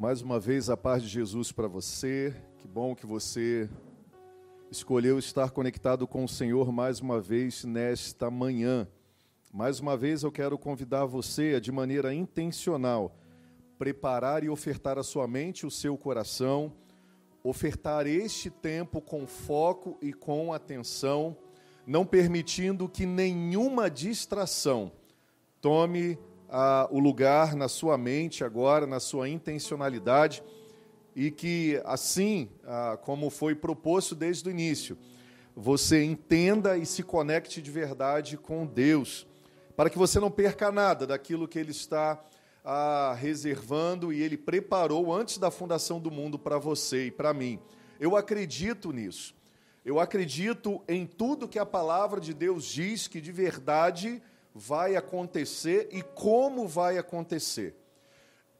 Mais uma vez a paz de Jesus para você. Que bom que você escolheu estar conectado com o Senhor mais uma vez nesta manhã. Mais uma vez eu quero convidar você a, de maneira intencional, preparar e ofertar a sua mente, o seu coração, ofertar este tempo com foco e com atenção, não permitindo que nenhuma distração tome o lugar na sua mente agora, na sua intencionalidade, e que assim, como foi proposto desde o início, você entenda e se conecte de verdade com Deus, para que você não perca nada daquilo que Ele está ah, reservando e Ele preparou antes da fundação do mundo para você e para mim. Eu acredito nisso. Eu acredito em tudo que a palavra de Deus diz que de verdade vai acontecer e como vai acontecer.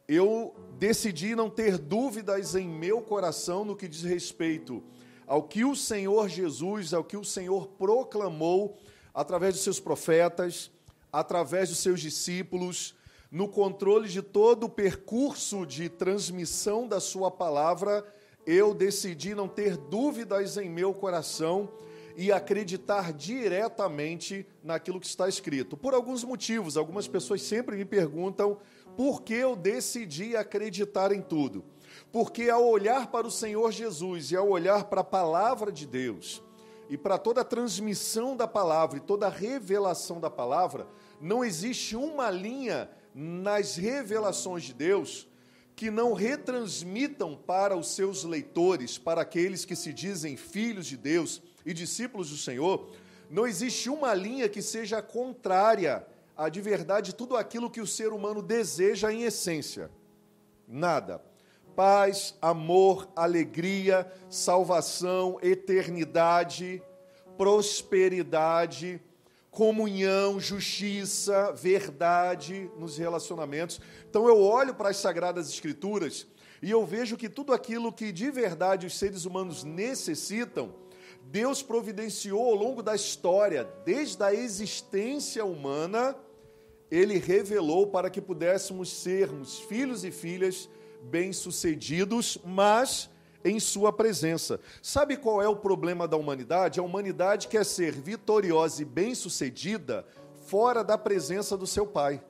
Eu decidi não ter dúvidas em meu coração no que diz respeito ao que o Senhor Jesus, ao que o Senhor proclamou através dos seus profetas, através dos seus discípulos, no controle de todo o percurso de transmissão da sua palavra, eu decidi não ter dúvidas em meu coração e acreditar diretamente naquilo que está escrito. Por alguns motivos, algumas pessoas sempre me perguntam por que eu decidi acreditar em tudo. Porque ao olhar para o Senhor Jesus e ao olhar para a palavra de Deus, e para toda a transmissão da palavra e toda a revelação da palavra, não existe uma linha nas revelações de Deus que não retransmitam para os seus leitores, para aqueles que se dizem filhos de Deus, e discípulos do Senhor, não existe uma linha que seja contrária a de verdade tudo aquilo que o ser humano deseja em essência. Nada. Paz, amor, alegria, salvação, eternidade, prosperidade, comunhão, justiça, verdade nos relacionamentos. Então eu olho para as sagradas escrituras e eu vejo que tudo aquilo que de verdade os seres humanos necessitam, Deus providenciou ao longo da história, desde a existência humana, ele revelou para que pudéssemos sermos filhos e filhas bem-sucedidos, mas em sua presença. Sabe qual é o problema da humanidade? A humanidade quer ser vitoriosa e bem-sucedida fora da presença do seu pai.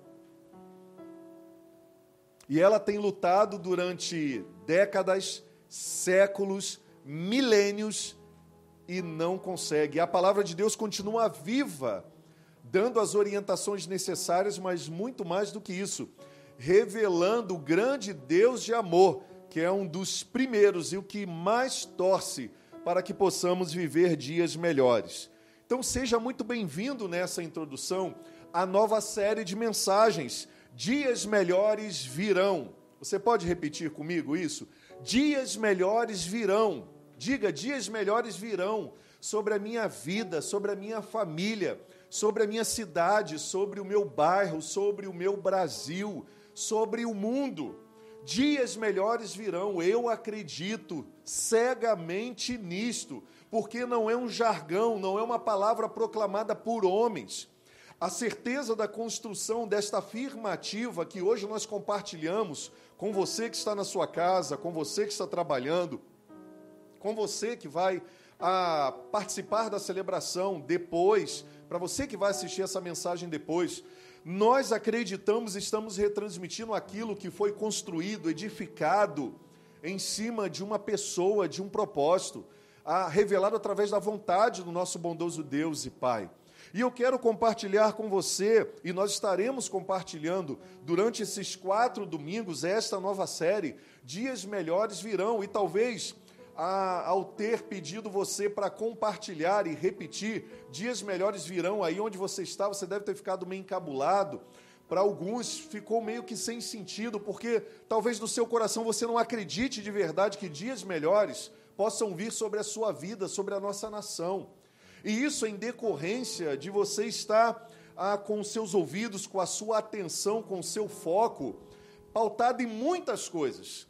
E ela tem lutado durante décadas, séculos, milênios e não consegue. A palavra de Deus continua viva, dando as orientações necessárias, mas muito mais do que isso, revelando o grande Deus de amor, que é um dos primeiros e o que mais torce para que possamos viver dias melhores. Então, seja muito bem-vindo nessa introdução à nova série de mensagens. Dias melhores virão. Você pode repetir comigo isso? Dias melhores virão. Diga: dias melhores virão sobre a minha vida, sobre a minha família, sobre a minha cidade, sobre o meu bairro, sobre o meu Brasil, sobre o mundo. Dias melhores virão, eu acredito cegamente nisto, porque não é um jargão, não é uma palavra proclamada por homens. A certeza da construção desta afirmativa que hoje nós compartilhamos com você que está na sua casa, com você que está trabalhando, com você que vai a ah, participar da celebração depois, para você que vai assistir essa mensagem depois, nós acreditamos estamos retransmitindo aquilo que foi construído, edificado em cima de uma pessoa, de um propósito, a, revelado através da vontade do nosso bondoso Deus e Pai. E eu quero compartilhar com você, e nós estaremos compartilhando durante esses quatro domingos, esta nova série, Dias Melhores Virão, e talvez a, ao ter pedido você para compartilhar e repetir, dias melhores virão aí onde você está, você deve ter ficado meio encabulado. Para alguns ficou meio que sem sentido, porque talvez no seu coração você não acredite de verdade que dias melhores possam vir sobre a sua vida, sobre a nossa nação. E isso em decorrência de você estar ah, com seus ouvidos, com a sua atenção, com o seu foco, pautado em muitas coisas,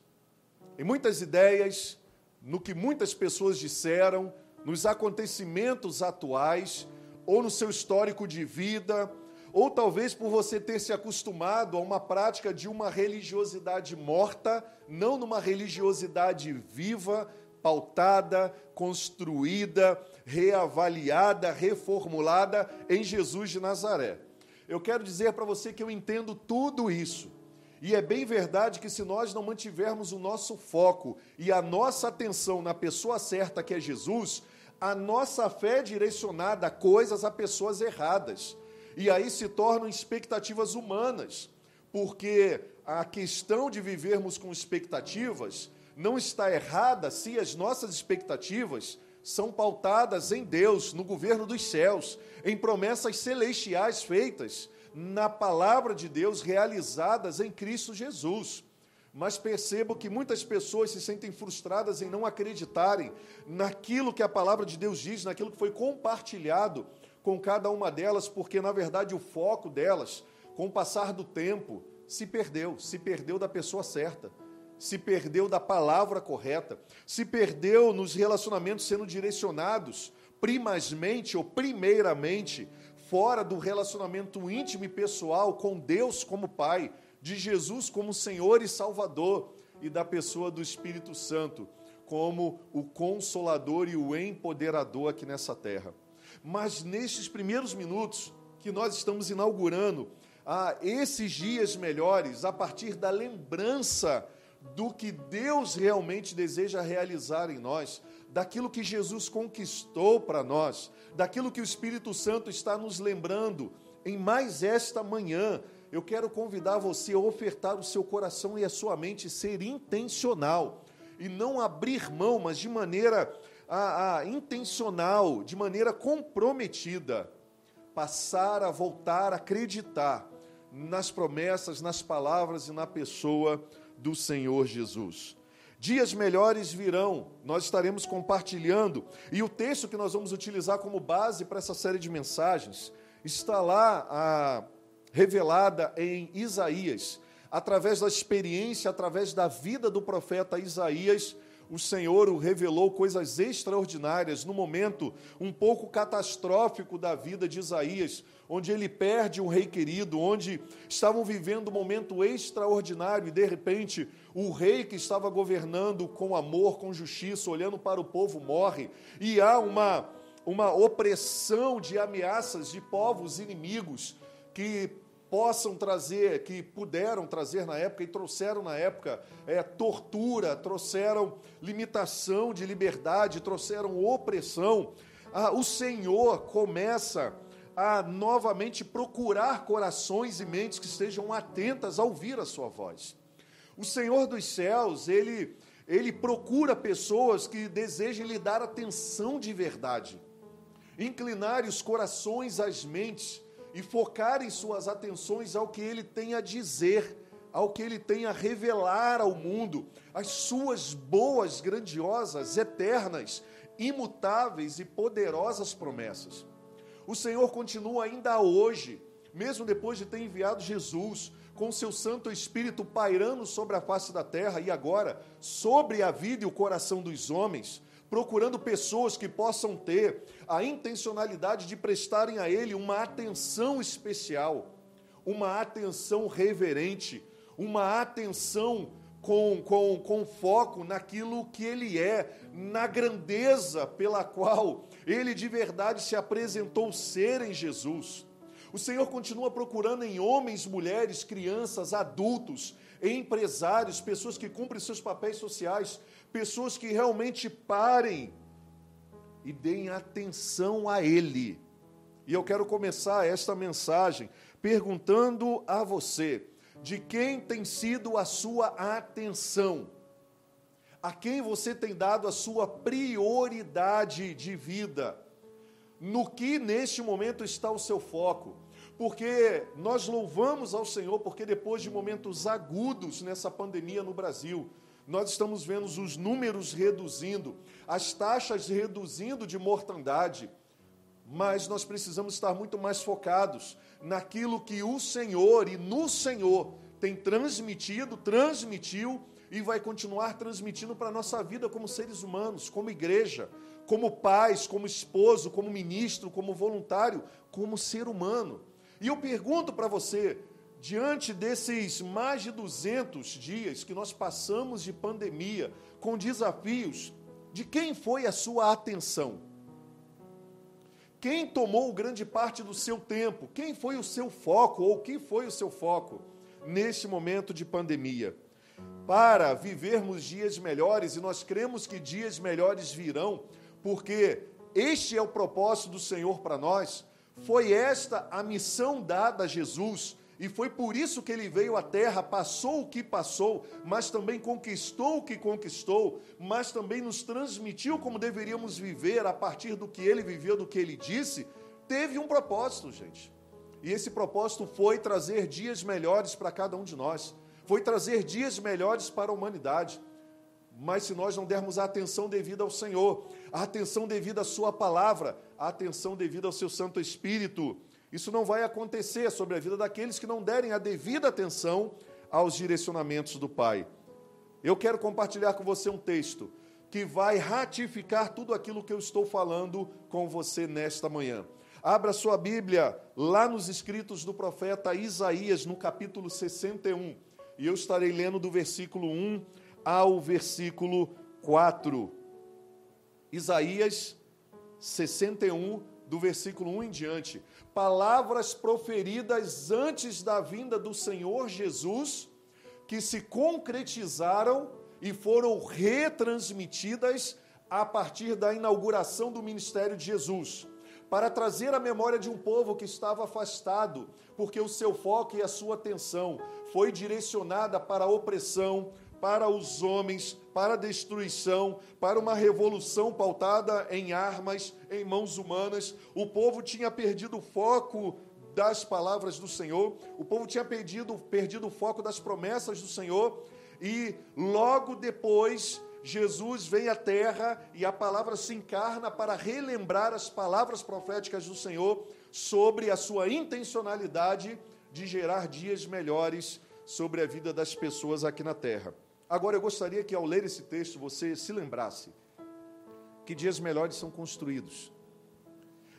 em muitas ideias, no que muitas pessoas disseram, nos acontecimentos atuais, ou no seu histórico de vida, ou talvez por você ter se acostumado a uma prática de uma religiosidade morta, não numa religiosidade viva, pautada, construída, reavaliada, reformulada em Jesus de Nazaré. Eu quero dizer para você que eu entendo tudo isso. E é bem verdade que se nós não mantivermos o nosso foco e a nossa atenção na pessoa certa que é Jesus, a nossa fé é direcionada a coisas, a pessoas erradas. E aí se tornam expectativas humanas, porque a questão de vivermos com expectativas não está errada se as nossas expectativas são pautadas em Deus, no governo dos céus, em promessas celestiais feitas na palavra de Deus realizadas em Cristo Jesus. Mas percebo que muitas pessoas se sentem frustradas em não acreditarem naquilo que a palavra de Deus diz, naquilo que foi compartilhado com cada uma delas, porque na verdade o foco delas, com o passar do tempo, se perdeu, se perdeu da pessoa certa, se perdeu da palavra correta, se perdeu nos relacionamentos sendo direcionados primazmente ou primeiramente fora do relacionamento íntimo e pessoal com Deus como Pai, de Jesus como Senhor e Salvador e da pessoa do Espírito Santo como o consolador e o empoderador aqui nessa terra. Mas nestes primeiros minutos que nós estamos inaugurando a esses dias melhores, a partir da lembrança do que Deus realmente deseja realizar em nós, daquilo que Jesus conquistou para nós, daquilo que o Espírito Santo está nos lembrando. Em mais esta manhã, eu quero convidar você a ofertar o seu coração e a sua mente, ser intencional e não abrir mão, mas de maneira a, a, intencional, de maneira comprometida, passar a voltar a acreditar nas promessas, nas palavras e na pessoa do Senhor Jesus. Dias melhores virão, nós estaremos compartilhando, e o texto que nós vamos utilizar como base para essa série de mensagens está lá a, revelada em Isaías, através da experiência, através da vida do profeta Isaías o Senhor o revelou coisas extraordinárias no momento um pouco catastrófico da vida de Isaías, onde ele perde um rei querido, onde estavam vivendo um momento extraordinário e de repente o rei que estava governando com amor, com justiça, olhando para o povo morre, e há uma uma opressão de ameaças de povos inimigos que possam trazer, que puderam trazer na época e trouxeram na época é, tortura, trouxeram limitação de liberdade, trouxeram opressão, ah, o Senhor começa a novamente procurar corações e mentes que estejam atentas a ouvir a sua voz. O Senhor dos céus, ele, ele procura pessoas que desejem lhe dar atenção de verdade, inclinar os corações às mentes e focarem suas atenções ao que ele tem a dizer, ao que ele tem a revelar ao mundo, as suas boas, grandiosas, eternas, imutáveis e poderosas promessas. O Senhor continua ainda hoje, mesmo depois de ter enviado Jesus, com seu Santo Espírito pairando sobre a face da terra e agora sobre a vida e o coração dos homens, procurando pessoas que possam ter a intencionalidade de prestarem a Ele uma atenção especial, uma atenção reverente, uma atenção com, com, com foco naquilo que Ele é, na grandeza pela qual Ele de verdade se apresentou ser em Jesus. O Senhor continua procurando em homens, mulheres, crianças, adultos, empresários, pessoas que cumprem seus papéis sociais, pessoas que realmente parem e deem atenção a Ele. E eu quero começar esta mensagem perguntando a você: de quem tem sido a sua atenção? A quem você tem dado a sua prioridade de vida? No que neste momento está o seu foco? Porque nós louvamos ao Senhor, porque depois de momentos agudos nessa pandemia no Brasil, nós estamos vendo os números reduzindo, as taxas reduzindo de mortandade, mas nós precisamos estar muito mais focados naquilo que o Senhor e no Senhor tem transmitido, transmitiu e vai continuar transmitindo para a nossa vida como seres humanos, como igreja, como pais, como esposo, como ministro, como voluntário, como ser humano. E eu pergunto para você, diante desses mais de 200 dias que nós passamos de pandemia, com desafios, de quem foi a sua atenção? Quem tomou grande parte do seu tempo? Quem foi o seu foco ou que foi o seu foco neste momento de pandemia? Para vivermos dias melhores, e nós cremos que dias melhores virão, porque este é o propósito do Senhor para nós, foi esta a missão dada a Jesus e foi por isso que ele veio à terra, passou o que passou, mas também conquistou o que conquistou, mas também nos transmitiu como deveríamos viver a partir do que ele viveu, do que ele disse. Teve um propósito, gente. E esse propósito foi trazer dias melhores para cada um de nós, foi trazer dias melhores para a humanidade. Mas se nós não dermos a atenção devida ao Senhor, a atenção devida à Sua palavra, a atenção devida ao Seu Santo Espírito, isso não vai acontecer sobre a vida daqueles que não derem a devida atenção aos direcionamentos do Pai. Eu quero compartilhar com você um texto que vai ratificar tudo aquilo que eu estou falando com você nesta manhã. Abra sua Bíblia lá nos escritos do profeta Isaías, no capítulo 61, e eu estarei lendo do versículo 1 ao versículo 4. Isaías 61, do versículo 1 em diante, palavras proferidas antes da vinda do Senhor Jesus, que se concretizaram e foram retransmitidas a partir da inauguração do ministério de Jesus, para trazer a memória de um povo que estava afastado, porque o seu foco e a sua atenção foi direcionada para a opressão, para os homens, para destruição, para uma revolução pautada em armas, em mãos humanas. O povo tinha perdido o foco das palavras do Senhor, o povo tinha perdido, perdido o foco das promessas do Senhor, e logo depois Jesus vem à terra e a palavra se encarna para relembrar as palavras proféticas do Senhor sobre a sua intencionalidade de gerar dias melhores sobre a vida das pessoas aqui na terra. Agora eu gostaria que ao ler esse texto você se lembrasse que dias melhores são construídos.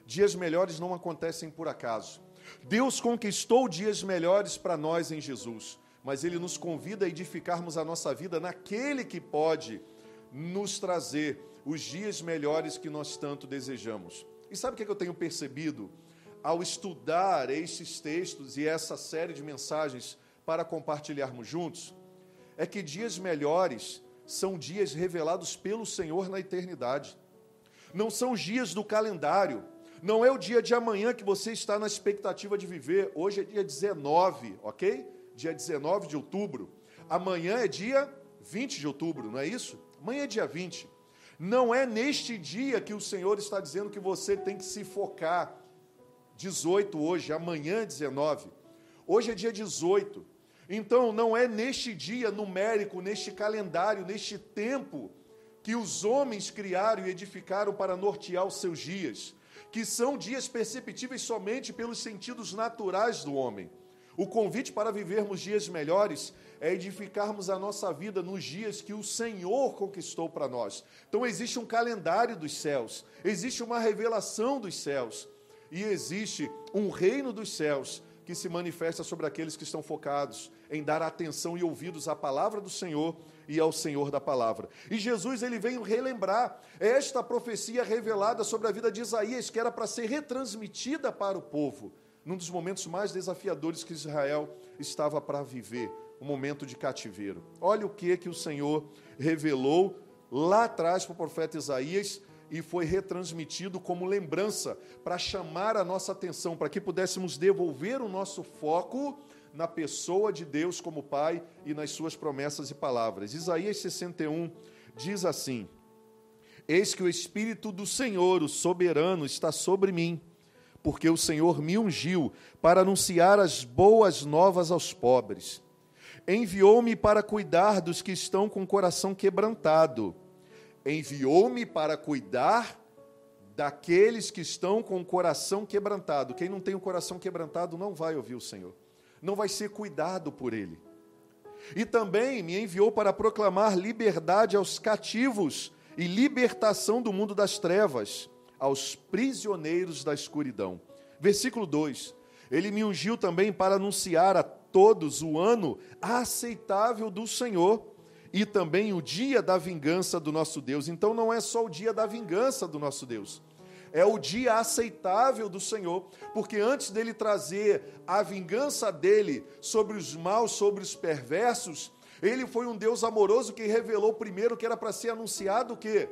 Dias melhores não acontecem por acaso. Deus conquistou dias melhores para nós em Jesus, mas Ele nos convida a edificarmos a nossa vida naquele que pode nos trazer os dias melhores que nós tanto desejamos. E sabe o que, é eu tenho percebido ao estudar estes textos e essa série de mensagens para compartilharmos juntos? É que dias melhores são dias revelados pelo Senhor na eternidade. Não são dias do calendário. Não é o dia de amanhã que você está na expectativa de viver. Hoje é dia 19, ok? Dia 19 de outubro. Amanhã é dia 20 de outubro, não é isso? Amanhã é dia 20. Não é neste dia que o Senhor está dizendo que você tem que se focar. 18 hoje, amanhã 19. Hoje é dia 18. Então, não é neste dia numérico, neste calendário, neste tempo, que os homens criaram e edificaram para nortear os seus dias, que são dias perceptíveis somente pelos sentidos naturais do homem. O convite para vivermos dias melhores é edificarmos a nossa vida nos dias que o Senhor conquistou para nós. Então, existe um calendário dos céus, existe uma revelação dos céus, e existe um reino dos céus que se manifesta sobre aqueles que estão focados em dar atenção e ouvidos à palavra do Senhor e ao Senhor da palavra. E Jesus ele veio relembrar esta profecia revelada sobre a vida de Isaías, que era para ser retransmitida para o povo, num dos momentos mais desafiadores que Israel estava para viver, o um momento de cativeiro. Olha o que que o Senhor revelou lá atrás para o profeta Isaías e foi retransmitido como lembrança para chamar a nossa atenção, para que pudéssemos devolver o nosso foco na pessoa de Deus como Pai e nas suas promessas e palavras. Isaías 61 diz assim: Eis que o Espírito do Senhor, o soberano, está sobre mim, porque o Senhor me ungiu para anunciar as boas novas aos pobres. Enviou-me para cuidar dos que estão com o coração quebrantado enviou-me para cuidar daqueles que estão com o coração quebrantado. Quem não tem o coração quebrantado não vai ouvir o Senhor, não vai ser cuidado por Ele. E também me enviou para proclamar liberdade aos cativos e libertação do mundo das trevas, aos prisioneiros da escuridão. Versículo 2: Ele me ungiu também para anunciar a todos o ano aceitável do Senhor e também o dia da vingança do nosso Deus. Então não é só o dia da vingança do nosso Deus, é o dia aceitável do Senhor, porque antes dele trazer a vingança dele sobre os maus, sobre os perversos, ele foi um Deus amoroso que revelou primeiro que era para ser anunciado o quê?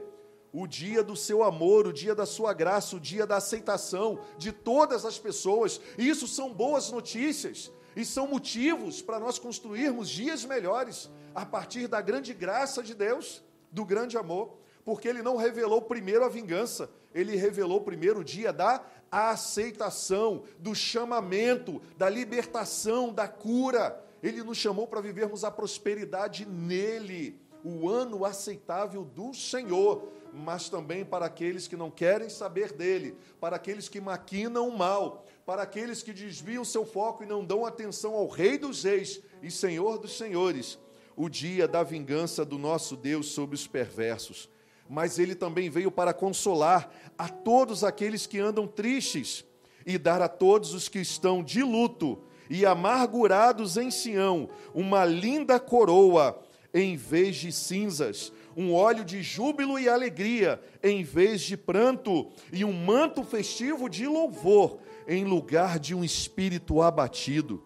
O dia do seu amor, o dia da sua graça, o dia da aceitação de todas as pessoas. Isso são boas notícias e são motivos para nós construirmos dias melhores a partir da grande graça de Deus, do grande amor, porque ele não revelou primeiro a vingança, ele revelou primeiro o dia da aceitação, do chamamento, da libertação, da cura. Ele nos chamou para vivermos a prosperidade nele, o ano aceitável do Senhor, mas também para aqueles que não querem saber dele, para aqueles que maquinam o mal, para aqueles que desviam seu foco e não dão atenção ao Rei dos Reis e Senhor dos Senhores, o dia da vingança do nosso Deus sobre os perversos. Mas ele também veio para consolar a todos aqueles que andam tristes e dar a todos os que estão de luto e amargurados em Sião uma linda coroa em vez de cinzas, um óleo de júbilo e alegria em vez de pranto, e um manto festivo de louvor em lugar de um espírito abatido.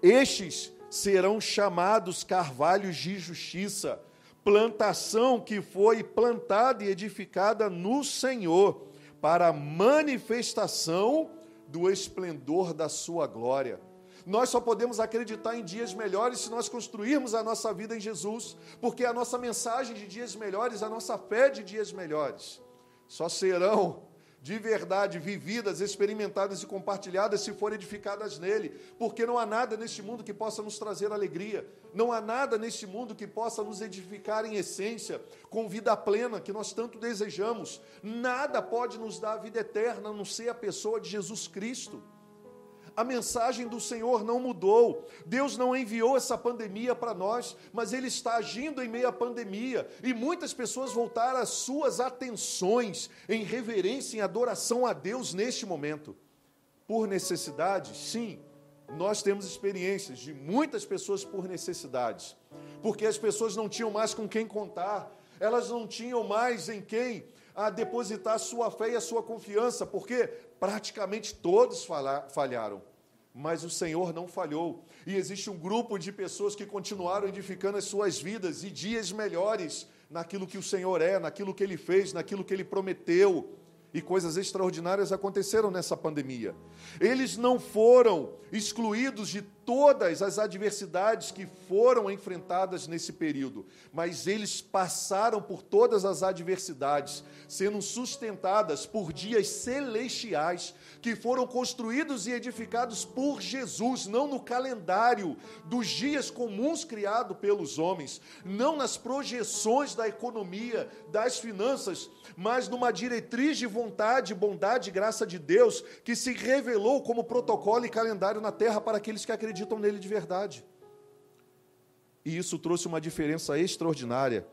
Estes serão chamados carvalhos de justiça, plantação que foi plantada e edificada no Senhor, para manifestação do esplendor da sua glória. Nós só podemos acreditar em dias melhores se nós construirmos a nossa vida em Jesus, porque a nossa mensagem de dias melhores, a nossa fé de dias melhores, só serão de verdade vividas, experimentadas e compartilhadas se forem edificadas nele, porque não há nada neste mundo que possa nos trazer alegria, não há nada neste mundo que possa nos edificar em essência, com vida plena que nós tanto desejamos. Nada pode nos dar a vida eterna a não ser a pessoa de Jesus Cristo a mensagem do Senhor não mudou. Deus não enviou essa pandemia para nós, mas Ele está agindo em meio à pandemia. E muitas pessoas voltaram as suas atenções em reverência, em adoração a Deus neste momento. Por necessidade, sim, nós temos experiências de muitas pessoas por necessidades, porque as pessoas não tinham mais com quem contar, elas não tinham mais em quem a depositar sua fé e a sua confiança, porque praticamente todos falharam. Mas o Senhor não falhou. E existe um grupo de pessoas que continuaram edificando as suas vidas e dias melhores naquilo que o Senhor é, naquilo que Ele fez, naquilo que Ele prometeu e coisas extraordinárias aconteceram nessa pandemia. Eles não foram excluídos de todas as adversidades que foram enfrentadas nesse período, mas eles passaram por todas as adversidades, sendo sustentadas por dias celestiais que foram construídos e edificados por Jesus, não no calendário dos dias comuns criado pelos homens, não nas projeções da economia, das finanças, mas numa diretriz de vontade, bondade e graça de Deus que se revelou como protocolo e calendário na terra para aqueles que acreditam nele de verdade. E isso trouxe uma diferença extraordinária.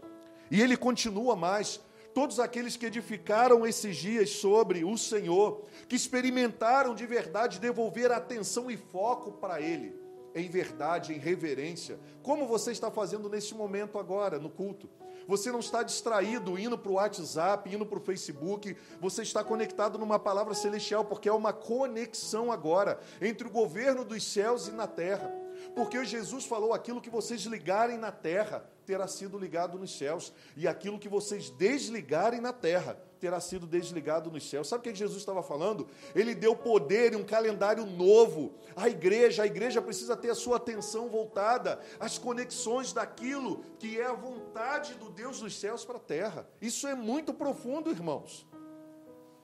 E ele continua mais. Todos aqueles que edificaram esses dias sobre o Senhor, que experimentaram de verdade devolver atenção e foco para Ele, em verdade, em reverência, como você está fazendo neste momento agora, no culto. Você não está distraído indo para o WhatsApp, indo para o Facebook, você está conectado numa palavra celestial, porque é uma conexão agora entre o governo dos céus e na terra. Porque Jesus falou: aquilo que vocês ligarem na terra terá sido ligado nos céus, e aquilo que vocês desligarem na terra terá sido desligado nos céus. Sabe o que Jesus estava falando? Ele deu poder e um calendário novo à igreja. A igreja precisa ter a sua atenção voltada às conexões daquilo que é a vontade do Deus dos céus para a terra. Isso é muito profundo, irmãos.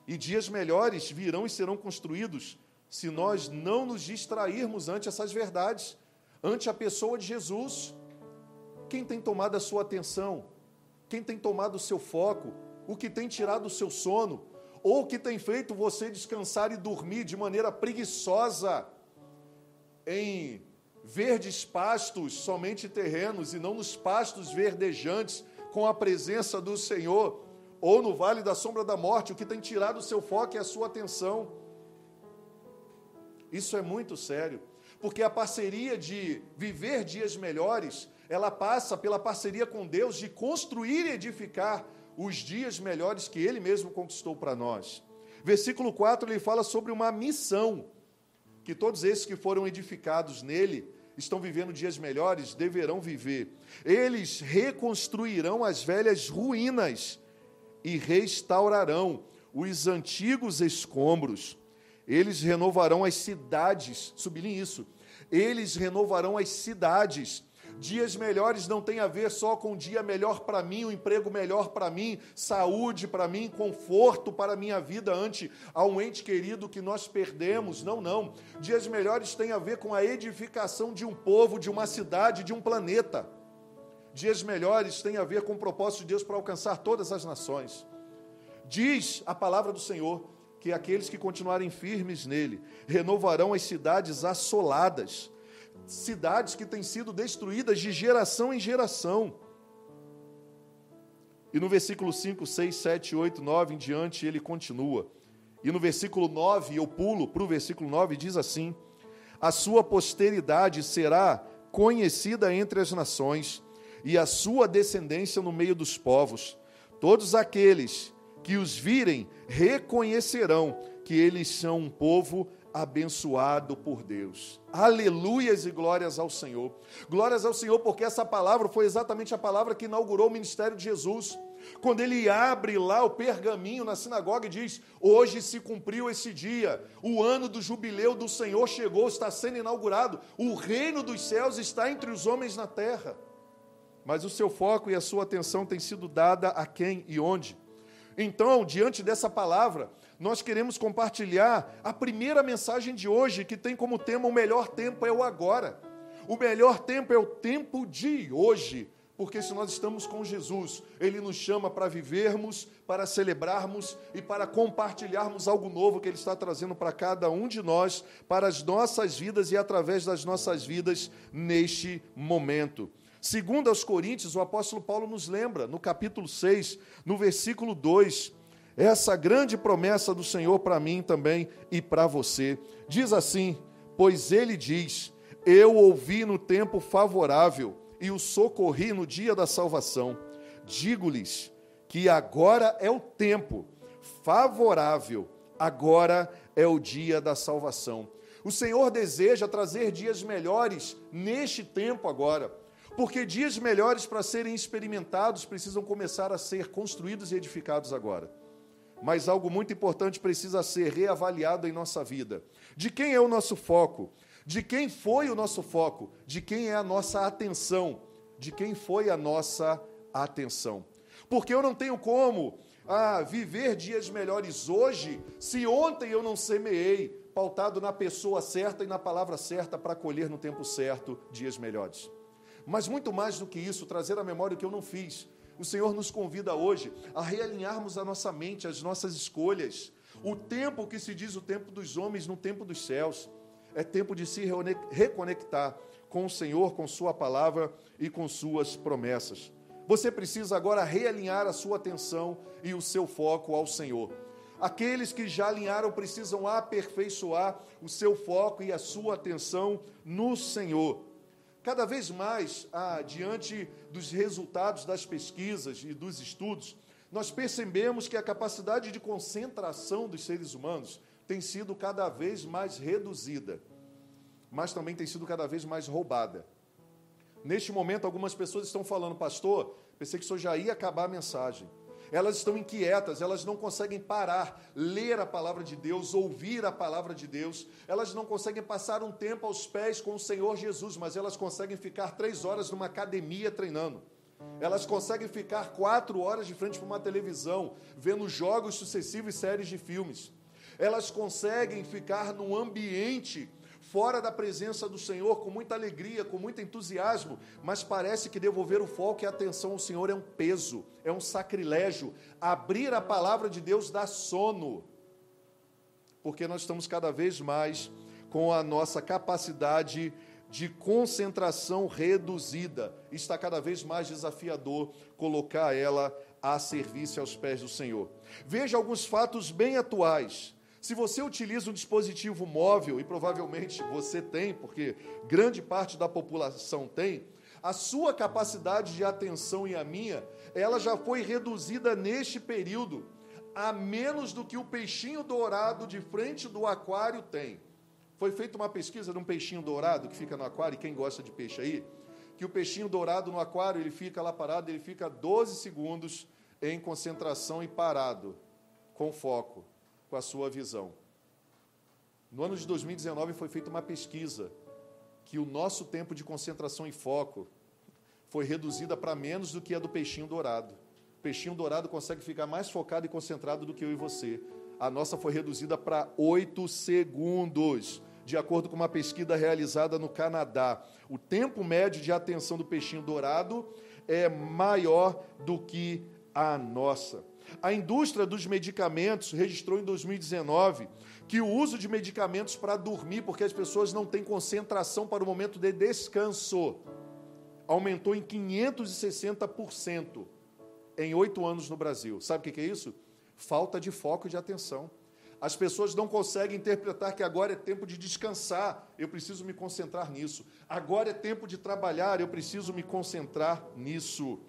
E dias melhores virão e serão construídos se nós não nos distrairmos ante essas verdades, ante a pessoa de Jesus. Quem tem tomado a sua atenção? Quem tem tomado o seu foco? O que tem tirado o seu sono, ou o que tem feito você descansar e dormir de maneira preguiçosa em verdes pastos, somente terrenos, e não nos pastos verdejantes com a presença do Senhor, ou no vale da sombra da morte, o que tem tirado o seu foco e a sua atenção. Isso é muito sério, porque a parceria de viver dias melhores, ela passa pela parceria com Deus de construir e edificar os dias melhores que Ele mesmo conquistou para nós. Versículo 4 ele fala sobre uma missão que todos esses que foram edificados nele estão vivendo dias melhores, deverão viver. Eles reconstruirão as velhas ruínas e restaurarão os antigos escombros. Eles renovarão as cidades, sublinhe isso. Eles renovarão as cidades Dias melhores não tem a ver só com um dia melhor para mim, um emprego melhor para mim, saúde para mim, conforto para a minha vida ante a um ente querido que nós perdemos. Não, não. Dias melhores tem a ver com a edificação de um povo, de uma cidade, de um planeta. Dias melhores tem a ver com o propósito de Deus para alcançar todas as nações. Diz a palavra do Senhor que aqueles que continuarem firmes nele renovarão as cidades assoladas cidades que têm sido destruídas de geração em geração. E no versículo 5, 6, 7, 8, 9 em diante, ele continua. E no versículo 9, eu pulo para o versículo 9, diz assim: A sua posteridade será conhecida entre as nações, e a sua descendência no meio dos povos. Todos aqueles que os virem reconhecerão que eles são um povo abençoado por Deus. Aleluias e glórias ao Senhor. Glórias ao Senhor, porque essa palavra foi exatamente a palavra que inaugurou o ministério de Jesus. Quando ele abre lá o pergaminho na sinagoga e diz: Hoje se cumpriu esse dia, o ano do jubileu do Senhor chegou, está sendo inaugurado, o reino dos céus está entre os homens na terra. Mas o seu foco e a sua atenção tem sido dada a quem e onde? Então, diante dessa palavra, nós queremos compartilhar a primeira mensagem de hoje, que tem como tema: o melhor tempo é o agora. O melhor tempo é o tempo de hoje. Porque se nós estamos com Jesus, Ele nos chama para vivermos, para celebrarmos e para compartilharmos algo novo que Ele está trazendo para cada um de nós, para as nossas vidas e através das nossas vidas neste momento. Segundo aos Coríntios, o apóstolo Paulo nos lembra, no capítulo 6, no versículo 2, essa grande promessa do Senhor para mim também e para você. Diz assim: Pois ele diz: Eu ouvi no tempo favorável e o socorri no dia da salvação. Digo-lhes que agora é o tempo favorável, agora é o dia da salvação. O Senhor deseja trazer dias melhores neste tempo agora, porque dias melhores para serem experimentados precisam começar a ser construídos e edificados agora mas algo muito importante precisa ser reavaliado em nossa vida. De quem é o nosso foco? De quem foi o nosso foco? De quem é a nossa atenção? De quem foi a nossa atenção? Porque eu não tenho como ah, viver dias melhores hoje se ontem eu não semeei, pautado na pessoa certa e na palavra certa para colher no tempo certo dias melhores. Mas muito mais do que isso, trazer à memória o que eu não fiz, o Senhor nos convida hoje a realinharmos a nossa mente, as nossas escolhas. O tempo que se diz o tempo dos homens no tempo dos céus é tempo de se reconectar com o Senhor, com Sua palavra e com Suas promessas. Você precisa agora realinhar a sua atenção e o seu foco ao Senhor. Aqueles que já alinharam precisam aperfeiçoar o seu foco e a sua atenção no Senhor. Cada vez mais, ah, diante dos resultados das pesquisas e dos estudos, nós percebemos que a capacidade de concentração dos seres humanos tem sido cada vez mais reduzida, mas também tem sido cada vez mais roubada. Neste momento, algumas pessoas estão falando, pastor, pensei que o senhor já ia acabar a mensagem elas estão inquietas, elas não conseguem parar, ler a palavra de Deus, ouvir a palavra de Deus, elas não conseguem passar um tempo aos pés com o Senhor Jesus, mas elas conseguem ficar três horas numa academia treinando. Elas conseguem ficar quatro horas de frente para uma televisão, vendo jogos sucessivos e séries de filmes. Elas conseguem ficar num ambiente fora da presença do Senhor com muita alegria, com muito entusiasmo, mas parece que devolver o foco e a atenção ao Senhor é um peso, é um sacrilégio. Abrir a palavra de Deus dá sono, porque nós estamos cada vez mais com a nossa capacidade de concentração reduzida. Está cada vez mais desafiador colocar ela a serviço aos pés do Senhor. Veja alguns fatos bem atuais Se você utiliza um dispositivo móvel, e provavelmente você tem, porque grande parte da população tem, a sua capacidade de atenção e a minha, ela já foi reduzida neste período a menos do que o peixinho dourado de frente do aquário tem. Foi feita uma pesquisa de um peixinho dourado que fica no aquário, e quem gosta de peixe aí, que o peixinho dourado no aquário, ele fica lá parado, ele fica 12 segundos em concentração e parado, com foco, com a sua visão. No ano de 2019 foi feita uma pesquisa que o nosso tempo de concentração e foco foi reduzida para menos do que a do peixinho dourado. O peixinho dourado consegue ficar mais focado e concentrado do que eu e você. A nossa foi reduzida para 8 segundos, de acordo com uma pesquisa realizada no Canadá. O tempo médio de atenção do peixinho dourado é maior do que a nossa. A indústria dos medicamentos registrou em 2019 que o uso de medicamentos para dormir, porque as pessoas não têm concentração para o momento de descanso, aumentou em 560% em oito anos no Brasil. Sabe o que é isso? Falta de foco e de atenção. As pessoas não conseguem interpretar que agora é tempo de descansar, eu preciso me concentrar nisso. Agora é tempo de trabalhar, eu preciso me concentrar nisso.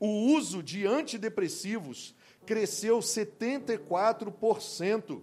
O uso de antidepressivos cresceu 74%,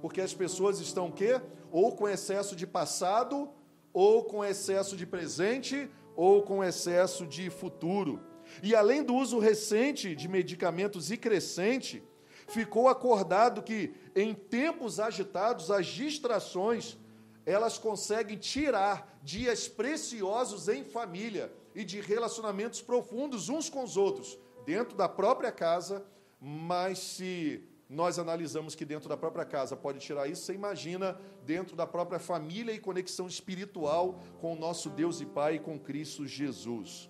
porque as pessoas estão quê? Ou com excesso de passado, ou com excesso de presente, ou com excesso de futuro. E além do uso recente de medicamentos e crescente, ficou acordado que em tempos agitados as distrações elas conseguem tirar dias preciosos em família e de relacionamentos profundos uns com os outros, dentro da própria casa, mas se nós analisamos que dentro da própria casa pode tirar isso, você imagina dentro da própria família e conexão espiritual com o nosso Deus e Pai, com Cristo Jesus.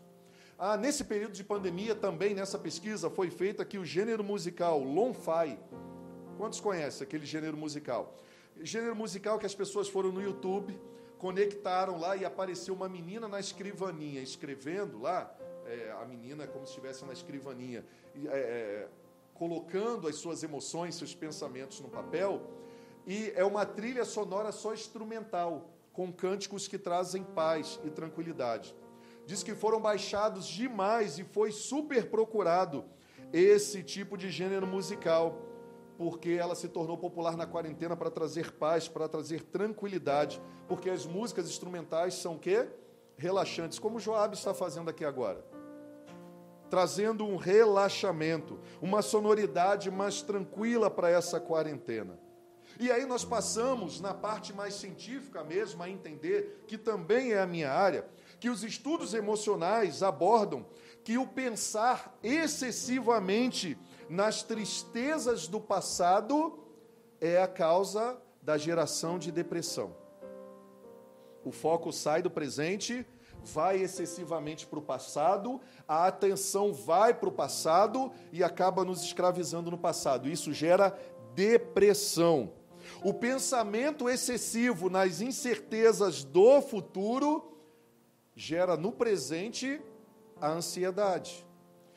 Ah, nesse período de pandemia, também nessa pesquisa, foi feita que o gênero musical Lo-Fi, quantos conhecem aquele gênero musical? Gênero musical que as pessoas foram no YouTube, conectaram lá e apareceu uma menina na escrivaninha, escrevendo lá, é, a menina como se estivesse na escrivaninha, é, é, colocando as suas emoções, seus pensamentos no papel, e é uma trilha sonora só instrumental, com cânticos que trazem paz e tranquilidade diz que foram baixados demais e foi super procurado esse tipo de gênero musical, porque ela se tornou popular na quarentena para trazer paz, para trazer tranquilidade, porque as músicas instrumentais são quê? Relaxantes, como o Joab está fazendo aqui agora. Trazendo um relaxamento, uma sonoridade mais tranquila para essa quarentena. E aí nós passamos na parte mais científica mesmo a entender, que também é a minha área, que os estudos emocionais abordam que o pensar excessivamente nas tristezas do passado é a causa da geração de depressão. O foco sai do presente, vai excessivamente para o passado, a atenção vai para o passado e acaba nos escravizando no passado. Isso gera depressão. O pensamento excessivo nas incertezas do futuro gera no presente a ansiedade,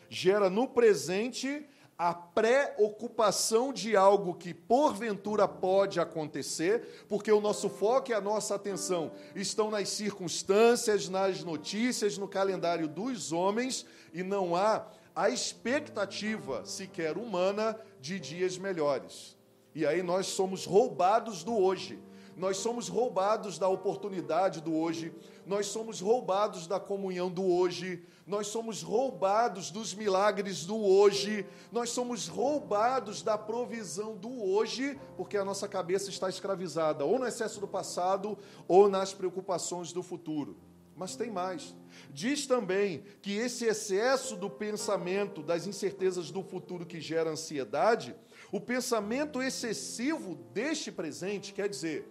gera no presente a preocupação de algo que porventura pode acontecer, porque o nosso foco e a nossa atenção estão nas circunstâncias, nas notícias, no calendário dos homens e não há a expectativa sequer humana de dias melhores. E aí nós somos roubados do hoje. Nós somos roubados da oportunidade do hoje, nós somos roubados da comunhão do hoje, nós somos roubados dos milagres do hoje, nós somos roubados da provisão do hoje, porque a nossa cabeça está escravizada ou no excesso do passado ou nas preocupações do futuro. Mas tem mais. Diz também que esse excesso do pensamento, das incertezas do futuro que gera ansiedade, o pensamento excessivo deste presente, quer dizer,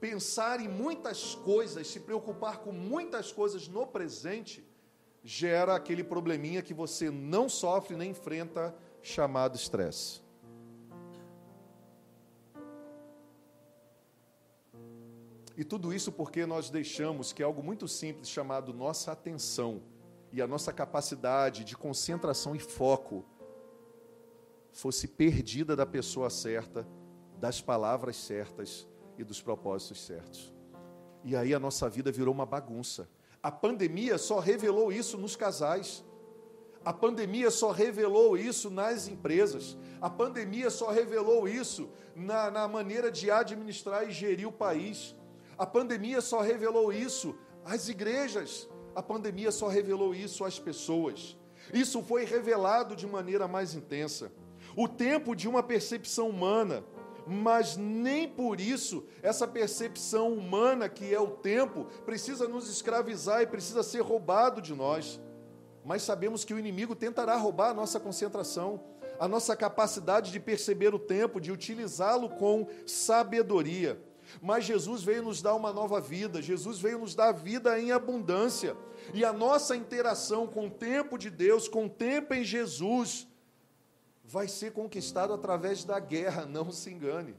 pensar em muitas coisas, se preocupar com muitas coisas no presente, gera aquele probleminha que você não sofre nem enfrenta, chamado estresse. E tudo isso porque nós deixamos que algo muito simples chamado nossa atenção e a nossa capacidade de concentração e foco fosse perdida da pessoa certa das palavras certas e dos propósitos certos. E aí a nossa vida virou uma bagunça. A pandemia só revelou isso nos casais. A pandemia só revelou isso nas empresas. A pandemia só revelou isso na, na, maneira de administrar e gerir o país. A pandemia só revelou isso às igrejas. A pandemia só revelou isso às pessoas. Isso foi revelado de maneira mais intensa. O tempo de uma percepção humana, mas nem por isso essa percepção humana que é o tempo precisa nos escravizar e precisa ser roubado de nós. Mas sabemos que o inimigo tentará roubar a nossa concentração, a nossa capacidade de perceber o tempo, de utilizá-lo com sabedoria. Mas Jesus veio nos dar uma nova vida, Jesus veio nos dar vida em abundância. E a nossa interação com o tempo de Deus, com o tempo em Jesus, vai ser conquistado através da guerra, não se engane.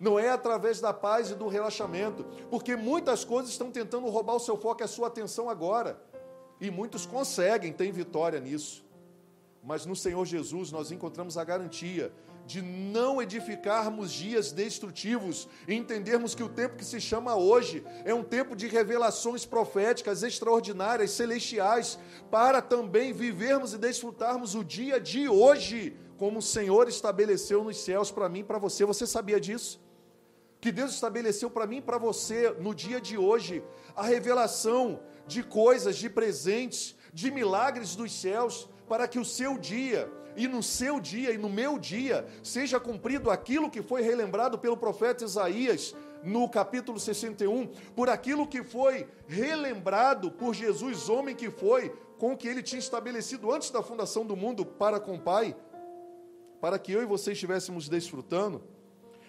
Não é através da paz e do relaxamento, porque muitas coisas estão tentando roubar o seu foco e a sua atenção agora. E muitos conseguem, têm vitória nisso. Mas no Senhor Jesus nós encontramos a garantia de não edificarmos dias destrutivos e entendermos que o tempo que se chama hoje é um tempo de revelações proféticas extraordinárias, celestiais, para também vivermos e desfrutarmos o dia de hoje como o Senhor estabeleceu nos céus para mim e para você. Você sabia disso? Que Deus estabeleceu para mim e para você no dia de hoje a revelação de coisas, de presentes, de milagres dos céus, para que o seu dia e no seu dia e no meu dia seja cumprido aquilo que foi relembrado pelo profeta Isaías no capítulo 61, por aquilo que foi relembrado por Jesus, homem que foi, com o que ele tinha estabelecido antes da fundação do mundo para com o Pai para que eu e você estivéssemos desfrutando,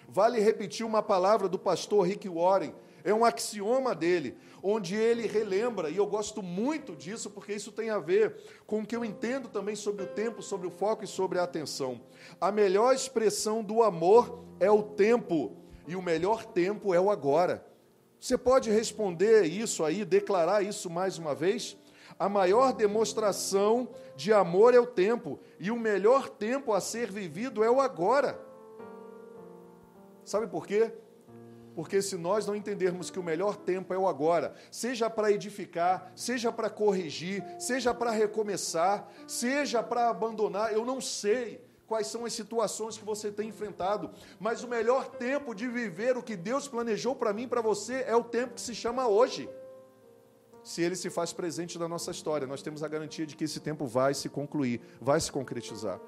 vale repetir uma palavra do pastor Rick Warren, é um axioma dele, onde ele relembra, e eu gosto muito disso, porque isso tem a ver com o que eu entendo também sobre o tempo, sobre o foco e sobre a atenção. A melhor expressão do amor é o tempo, e o melhor tempo é o agora. Você pode responder isso aí, declarar isso mais uma vez? A maior demonstração de amor é o tempo, e o melhor tempo a ser vivido é o agora. Sabe por quê? Porque se nós não entendermos que o melhor tempo é o agora, seja para edificar, seja para corrigir, seja para recomeçar, seja para abandonar, eu não sei quais são as situações que você tem enfrentado, mas o melhor tempo de viver o que Deus planejou para mim para você é o tempo que se chama hoje se ele se faz presente na nossa história, nós temos a garantia de que esse tempo vai se concluir, vai se concretizar.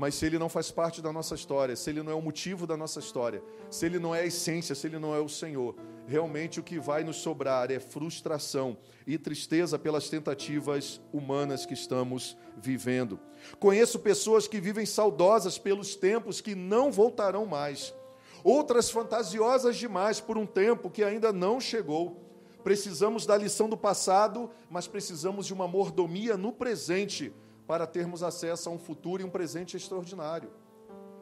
Mas se ele não faz parte da nossa história, se ele não é o motivo da nossa história, se ele não é a essência, se ele não é o Senhor, realmente o que vai nos sobrar é frustração e tristeza pelas tentativas humanas que estamos vivendo. Conheço pessoas que vivem saudosas pelos tempos que não voltarão mais, outras fantasiosas demais por um tempo que ainda não chegou Precisamos da lição do passado, mas precisamos de uma mordomia no presente para termos acesso a um futuro e um presente extraordinário.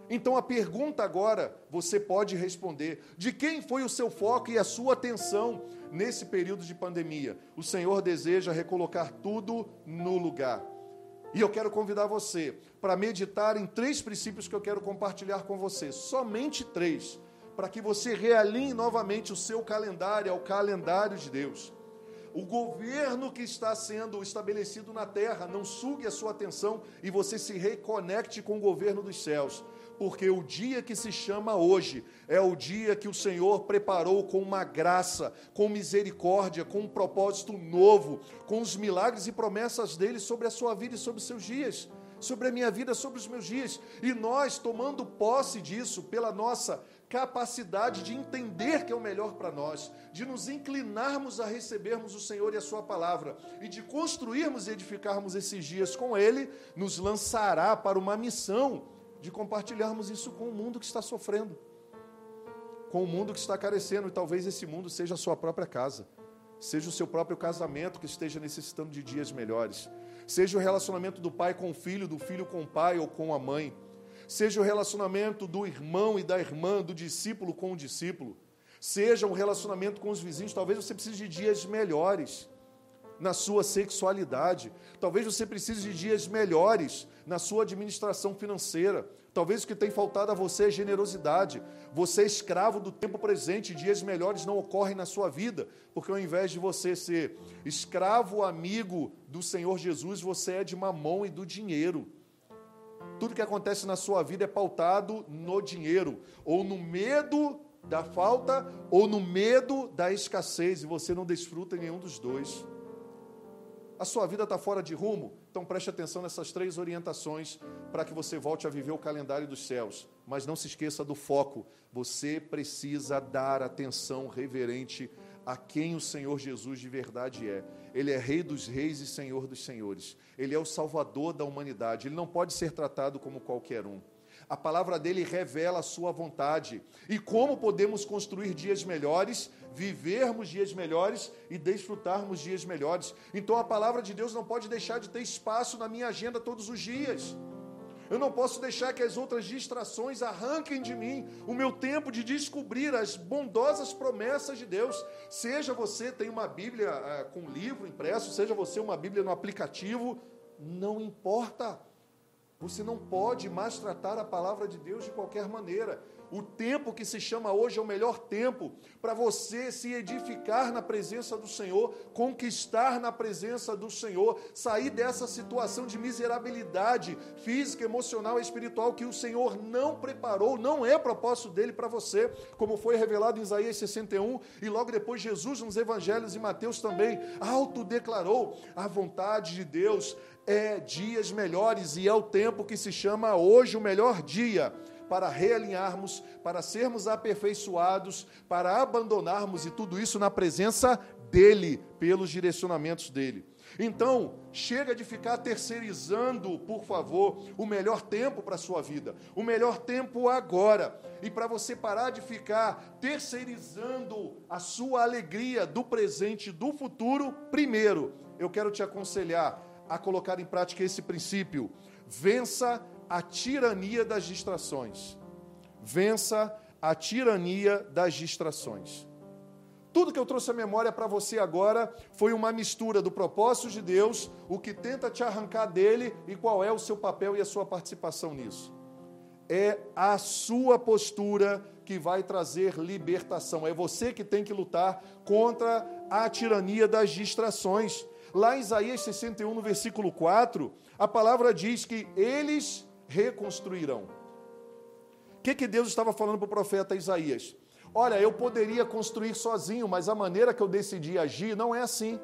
Então a pergunta agora você pode responder: de quem foi o seu foco e a sua atenção nesse período de pandemia? O Senhor deseja recolocar tudo no lugar. E eu quero convidar você para meditar em três princípios que eu quero compartilhar com você, somente três para que você realinhe novamente o seu calendário ao calendário de Deus. O governo que está sendo estabelecido na terra não sugue a sua atenção e você se reconecte com o governo dos céus, porque o dia que se chama hoje é o dia que o Senhor preparou com uma graça, com misericórdia, com um propósito novo, com os milagres e promessas dele sobre a sua vida e sobre os seus dias sobre a minha vida, sobre os meus dias. E nós, tomando posse disso, pela nossa capacidade de entender que é o melhor para nós, de nos inclinarmos a recebermos o Senhor e a Sua palavra e de construirmos e edificarmos esses dias com Ele, nos lançará para uma missão de compartilharmos isso com o mundo que está sofrendo, com o mundo que está carecendo, e talvez esse mundo seja a sua própria casa, seja o seu próprio casamento que esteja necessitando de dias melhores, seja o relacionamento do pai com o filho, do filho com o pai ou com a mãe seja o relacionamento do irmão e da irmã, do discípulo com o discípulo, seja o relacionamento com os vizinhos, talvez você precise de dias melhores. na sua sexualidade. Talvez você precise de dias melhores na sua administração financeira. Talvez o que tem faltado a você é generosidade. Você é escravo do tempo presente, dias melhores não ocorrem na sua vida, porque ao invés de você ser escravo amigo do Senhor Jesus, você é de mamão e do dinheiro. Tudo que acontece na sua vida é pautado no dinheiro, ou no medo da falta, ou no medo da escassez, e você não desfruta nenhum dos dois. A sua vida está fora de rumo? Então preste atenção nessas três orientações para que você volte a viver o calendário dos céus. Mas não se esqueça do foco. Você precisa dar atenção reverente a quem o Senhor Jesus de verdade é. Ele é Rei dos Reis e Senhor dos Senhores. Ele é o Salvador da humanidade. Ele não pode ser tratado como qualquer um. A palavra dele revela a sua vontade. E como podemos construir dias melhores, vivermos dias melhores e desfrutarmos dias melhores. Então a palavra de Deus não pode deixar de ter espaço na minha agenda todos os dias. Eu não posso deixar que as outras distrações arranquem de mim o meu tempo de descobrir as bondosas promessas de Deus. Seja você tem uma Bíblia é, com livro impresso, seja você uma Bíblia no aplicativo, não importa. Você não pode mais tratar a palavra de Deus de qualquer maneira. O tempo que se chama hoje é o melhor tempo para você se edificar na presença do Senhor, conquistar na presença do Senhor, sair dessa situação de miserabilidade física, emocional e espiritual que o Senhor não preparou, não é propósito dele para você, como foi revelado em Isaías 61 e logo depois Jesus nos evangelhos e Mateus também autodeclarou a vontade de Deus é dias melhores e é o tempo que se chama hoje o melhor dia para realinharmos, para sermos aperfeiçoados, para abandonarmos e tudo isso na presença dele, pelos direcionamentos dele. Então, chega de ficar terceirizando, por favor, o melhor tempo para a sua vida, o melhor tempo agora. E para você parar de ficar terceirizando a sua alegria do presente e do futuro, primeiro, eu quero te aconselhar a colocar em prática esse princípio. Vença a tirania das distrações. Vença a tirania das distrações. Tudo que eu trouxe à memória para você agora foi uma mistura do propósito de Deus, o que tenta te arrancar dele e qual é o seu papel e a sua participação nisso. É a sua postura que vai trazer libertação. É você que tem que lutar contra a tirania das distrações. Lá em Isaías 61, no versículo 4, a palavra diz que eles reconstruirão. O que, que Deus estava falando para o profeta Isaías? Olha, eu poderia construir sozinho, mas a maneira que eu decidi agir não é assim.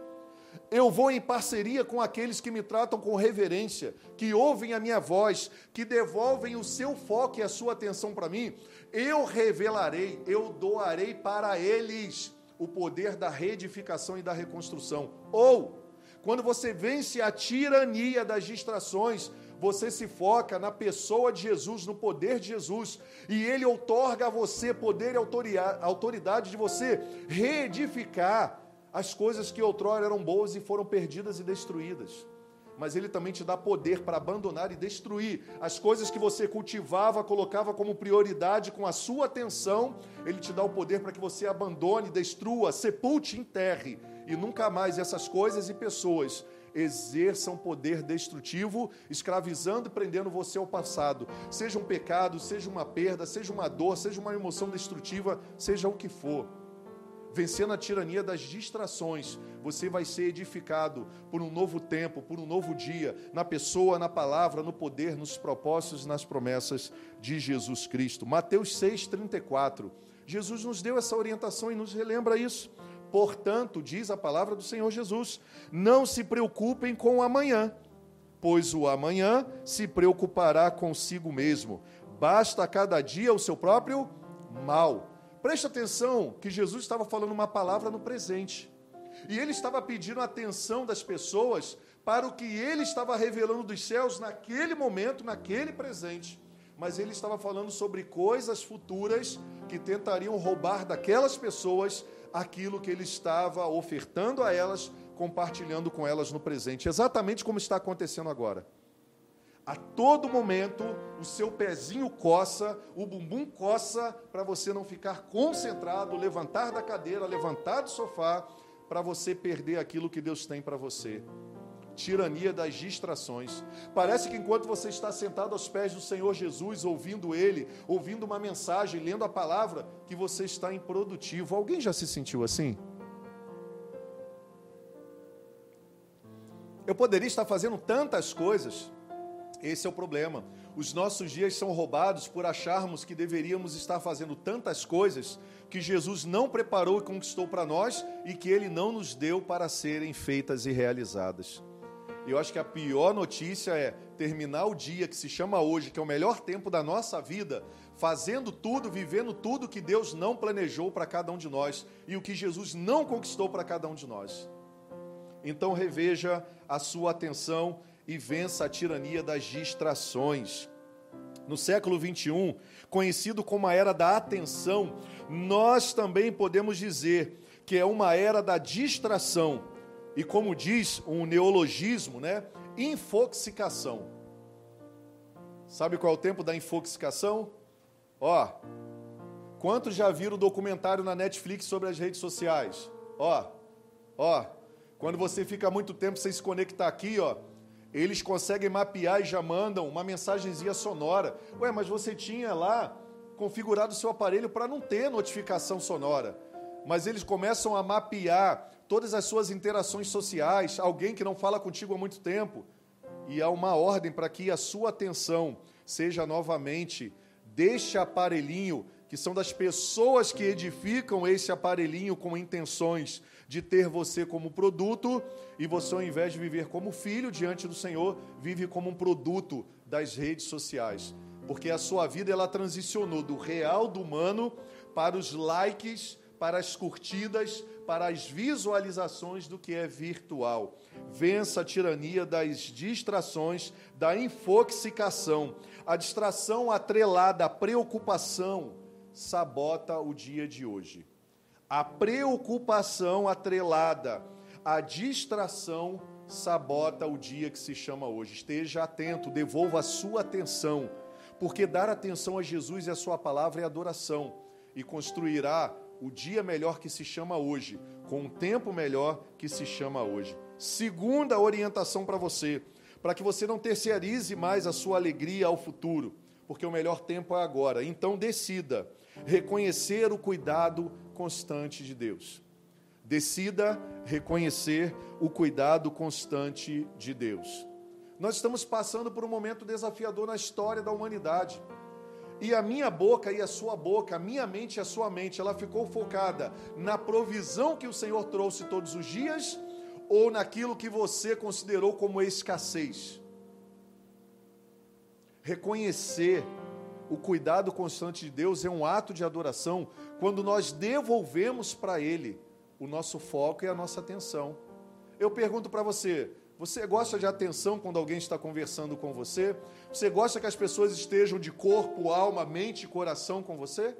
Eu vou em parceria com aqueles que me tratam com reverência, que ouvem a minha voz, que devolvem o seu foco e a sua atenção para mim. Eu revelarei, eu doarei para eles o poder da reedificação e da reconstrução. Ou, quando você vence a tirania das distrações, você se foca na pessoa de Jesus, no poder de Jesus, e Ele outorga a você poder e autoridade de você reedificar as coisas que outrora eram boas e foram perdidas e destruídas. Mas Ele também te dá poder para abandonar e destruir as coisas que você cultivava, colocava como prioridade com a sua atenção. Ele te dá o poder para que você abandone, destrua, sepulte, enterre e nunca mais essas coisas e pessoas exerçam poder destrutivo, escravizando e prendendo você ao passado. Seja um pecado, seja uma perda, seja uma dor, seja uma emoção destrutiva, seja o que for. Vencendo a tirania das distrações, você vai ser edificado por um novo tempo, por um novo dia, na pessoa, na palavra, no poder, nos propósitos e nas promessas de Jesus Cristo. Mateus 6,34. Jesus nos deu essa orientação e nos relembra isso. Portanto, diz a palavra do Senhor Jesus: não se preocupem com o amanhã, pois o amanhã se preocupará consigo mesmo. Basta cada dia o seu próprio mal. Preste atenção que Jesus estava falando uma palavra no presente. E ele estava pedindo a atenção das pessoas para o que ele estava revelando dos céus naquele momento, naquele presente. Mas ele estava falando sobre coisas futuras que tentariam roubar daquelas pessoas aquilo que ele estava ofertando a elas, compartilhando com elas no presente, exatamente como está acontecendo agora. A todo momento, o seu pezinho coça, o bumbum coça, para você não ficar concentrado, levantar da cadeira, levantar do sofá, para você perder aquilo que Deus tem para você. Tirania das distrações. Parece que enquanto você está sentado aos pés do Senhor Jesus, ouvindo Ele, ouvindo uma mensagem, lendo a palavra, que você está improdutivo. Alguém já se sentiu assim? Eu poderia estar fazendo tantas coisas, esse é o problema. Os nossos dias são roubados por acharmos que deveríamos estar fazendo tantas coisas que Jesus não preparou e conquistou para nós e que ele não nos deu para serem feitas e realizadas. Eu acho que a pior notícia é terminar o dia que se chama hoje, que é o melhor tempo da nossa vida, fazendo tudo, vivendo tudo que Deus não planejou para cada um de nós e o que Jesus não conquistou para cada um de nós. Então reveja a sua atenção e vença a tirania das distrações. No século 21, conhecido como a era da atenção, nós também podemos dizer que é uma era da distração. E como diz um neologismo, né? Infoxicação. Sabe qual é o tempo da infoxicação? Ó, quantos já viram o documentário na Netflix sobre as redes sociais? Ó, ó, quando você fica muito tempo sem se conectar aqui, ó, eles conseguem mapear e já mandam uma mensagenzinha sonora. Ué, mas você tinha lá configurado o seu aparelho para não ter notificação sonora. Mas eles começam a mapear todas as suas interações sociais, alguém que não fala contigo há muito tempo. E há uma ordem para que a sua atenção seja novamente deste aparelhinho, que são das pessoas que edificam esse aparelhinho com intenções de ter você como produto e você, ao invés de viver como filho diante do Senhor, vive como um produto das redes sociais. Porque a sua vida ela transicionou do real, do humano, para os likes, para as curtidas, para as visualizações do que é virtual. Vença a tirania das distrações, da infoxicação. A distração atrelada à preocupação sabota o dia de hoje. A preocupação atrelada à distração sabota o dia que se chama hoje. Esteja atento, devolva a sua atenção, porque dar atenção a Jesus e a sua palavra é adoração e construirá o dia melhor que se chama hoje, com um tempo melhor que se chama hoje. Segunda orientação para você, para que você não terceirize mais a sua alegria ao futuro, porque o melhor tempo é agora. Então decida reconhecer o cuidado constante de Deus. Decida reconhecer o cuidado constante de Deus. Nós estamos passando por um momento desafiador na história da humanidade. E a minha boca e a sua boca, a minha mente e a sua mente, ela ficou focada na provisão que o Senhor trouxe todos os dias ou naquilo que você considerou como escassez? Reconhecer o cuidado constante de Deus é um ato de adoração quando nós devolvemos para Ele o nosso foco e a nossa atenção. Eu pergunto para você: você gosta de atenção quando alguém está conversando com você? Você gosta que as pessoas estejam de corpo, alma, mente e coração com você?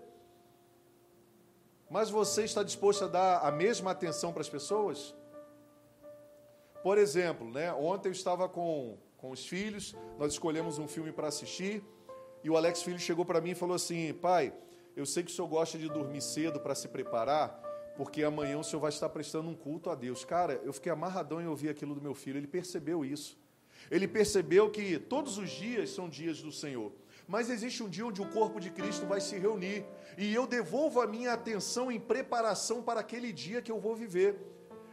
Mas você está disposto a dar a mesma atenção para as pessoas? Por exemplo, né, ontem eu estava com, com os filhos, nós escolhemos um filme para assistir. E o Alex Filho chegou para mim e falou assim: pai, eu sei que o senhor gosta de dormir cedo para se preparar, porque amanhã o senhor vai estar prestando um culto a Deus. Cara, eu fiquei amarradão em ouvir aquilo do meu filho. Ele percebeu isso. Ele percebeu que todos os dias são dias do Senhor. Mas existe um dia onde o corpo de Cristo vai se reunir. E eu devolvo a minha atenção em preparação para aquele dia que eu vou viver.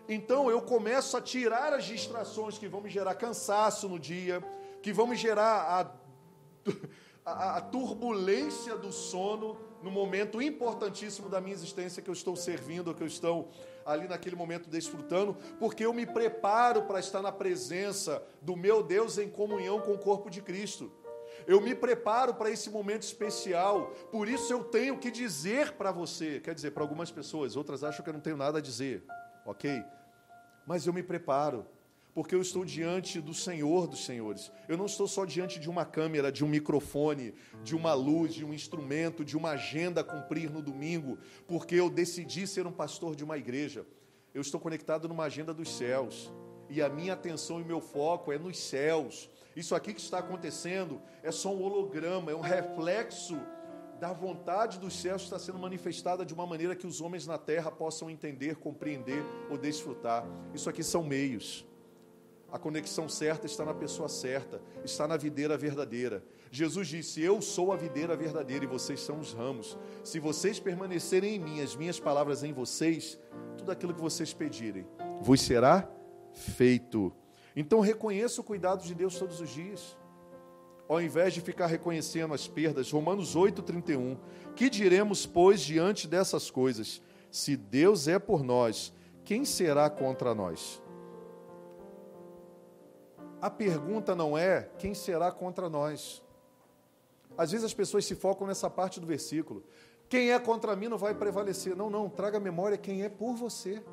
Então eu começo a tirar as distrações que vão me gerar cansaço no dia, que vão me gerar a a, a turbulência do sono no momento importantíssimo da minha existência que eu estou servindo, que eu estou ali naquele momento desfrutando, porque eu me preparo para estar na presença do meu Deus em comunhão com o corpo de Cristo. Eu me preparo para esse momento especial, por isso eu tenho que dizer para você, quer dizer, para algumas pessoas, outras acham que eu não tenho nada a dizer, ok? Mas eu me preparo porque eu estou diante do Senhor dos Senhores. Eu não estou só diante de uma câmera, de um microfone, de uma luz, de um instrumento, de uma agenda a cumprir no domingo, porque eu decidi ser um pastor de uma igreja. Eu estou conectado numa agenda dos céus. E a minha atenção e meu foco é nos céus. Isso aqui que está acontecendo é só um holograma, é um reflexo da vontade dos céus está sendo manifestada de uma maneira que os homens na terra possam entender, compreender ou desfrutar. Isso aqui são meios. A conexão certa está na pessoa certa, está na videira verdadeira. Jesus disse: Eu sou a videira verdadeira e vocês são os ramos. Se vocês permanecerem em mim, as minhas palavras em vocês, tudo aquilo que vocês pedirem vos será feito. Então reconheça o cuidado de Deus todos os dias ao invés de ficar reconhecendo as perdas. Romanos 8,31. Que diremos, pois, diante dessas coisas? Se Deus é por nós, quem será contra nós? A pergunta não é quem será contra nós. Às vezes as pessoas se focam nessa parte do versículo. Quem é contra mim não vai prevalecer. Não, não, traga memória quem é por você.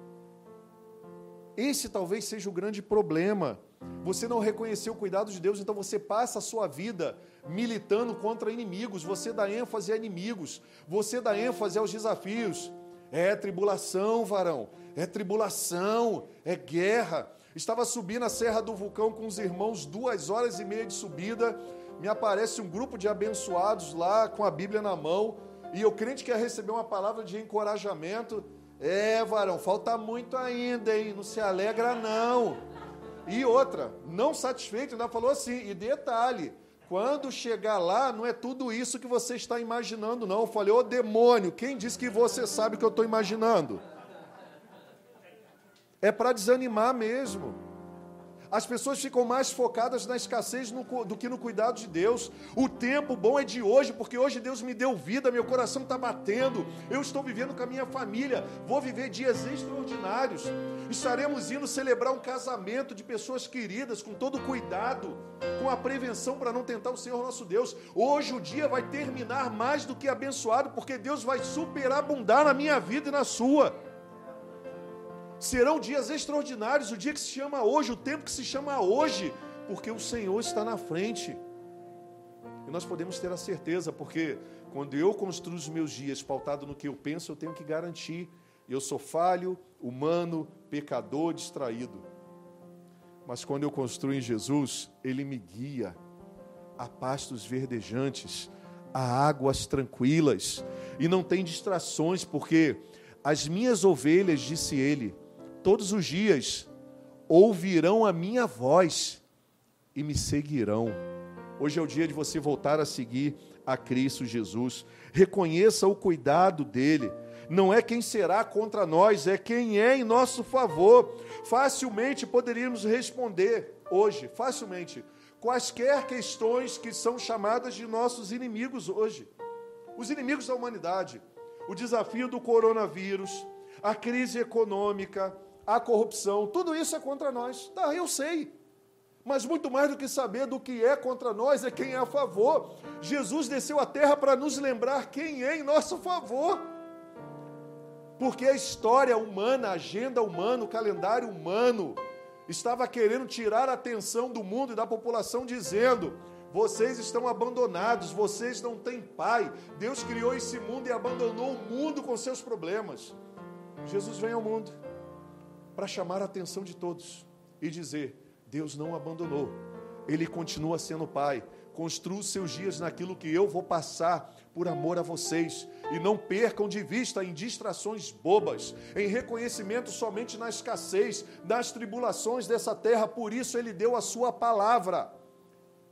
Esse talvez seja o grande problema você não reconheceu o cuidado de Deus, então você passa a sua vida militando contra inimigos, você dá ênfase a inimigos, você dá ênfase aos desafios. É tribulação, varão, é tribulação, é guerra. Estava subindo a Serra do Vulcão com os irmãos, duas horas e meia de subida. Me aparece um grupo de abençoados lá com a Bíblia na mão. E eu crente que ia receber uma palavra de encorajamento. É, varão, falta muito ainda, hein? Não se alegra, não. E outra, não satisfeito, ainda falou assim, e detalhe, quando chegar lá, não é tudo isso que você está imaginando, não. Eu falei, ô demônio, quem disse que você sabe o que eu estou imaginando? É para desanimar mesmo. As pessoas ficam mais focadas na escassez do que no cuidado de Deus. O tempo bom é de hoje, porque hoje Deus me deu vida, meu coração está batendo. Eu estou vivendo com a minha família, vou viver dias extraordinários. Estaremos indo celebrar um casamento de pessoas queridas, com todo cuidado, com a prevenção para não tentar o Senhor nosso Deus. Hoje o dia vai terminar mais do que abençoado, porque Deus vai superabundar na minha vida e na sua. Serão dias extraordinários, o dia que se chama hoje, o tempo que se chama hoje, porque o Senhor está na frente. E nós podemos ter a certeza, porque quando eu construo os meus dias pautado no que eu penso, eu tenho que garantir. Eu sou falho, humano, pecador, distraído. Mas quando eu construo em Jesus, Ele me guia a pastos verdejantes, a águas tranquilas, e não tem distrações, porque as minhas ovelhas, disse Ele, todos os dias ouvirão a minha voz e me seguirão. Hoje é o dia de você voltar a seguir a Cristo Jesus. Reconheça o cuidado dele. Não é quem será contra nós, é quem é em nosso favor. Facilmente poderíamos responder hoje, facilmente, quaisquer questões que são chamadas de nossos inimigos hoje. Os inimigos da humanidade, o desafio do coronavírus, a crise econômica, a corrupção, tudo isso é contra nós. Tá, eu sei. Mas muito mais do que saber do que é contra nós é quem é a favor. Jesus desceu à terra para nos lembrar quem é em nosso favor. Porque a história humana, a agenda humana, o calendário humano estava querendo tirar a atenção do mundo e da população dizendo: vocês estão abandonados, vocês não têm pai. Deus criou esse mundo e abandonou o mundo com seus problemas. Jesus vem ao mundo para chamar a atenção de todos e dizer: Deus não abandonou, Ele continua sendo Pai. Construa os seus dias naquilo que eu vou passar por amor a vocês. E não percam de vista em distrações bobas, em reconhecimento somente na escassez, das tribulações dessa terra. Por isso Ele deu a Sua palavra,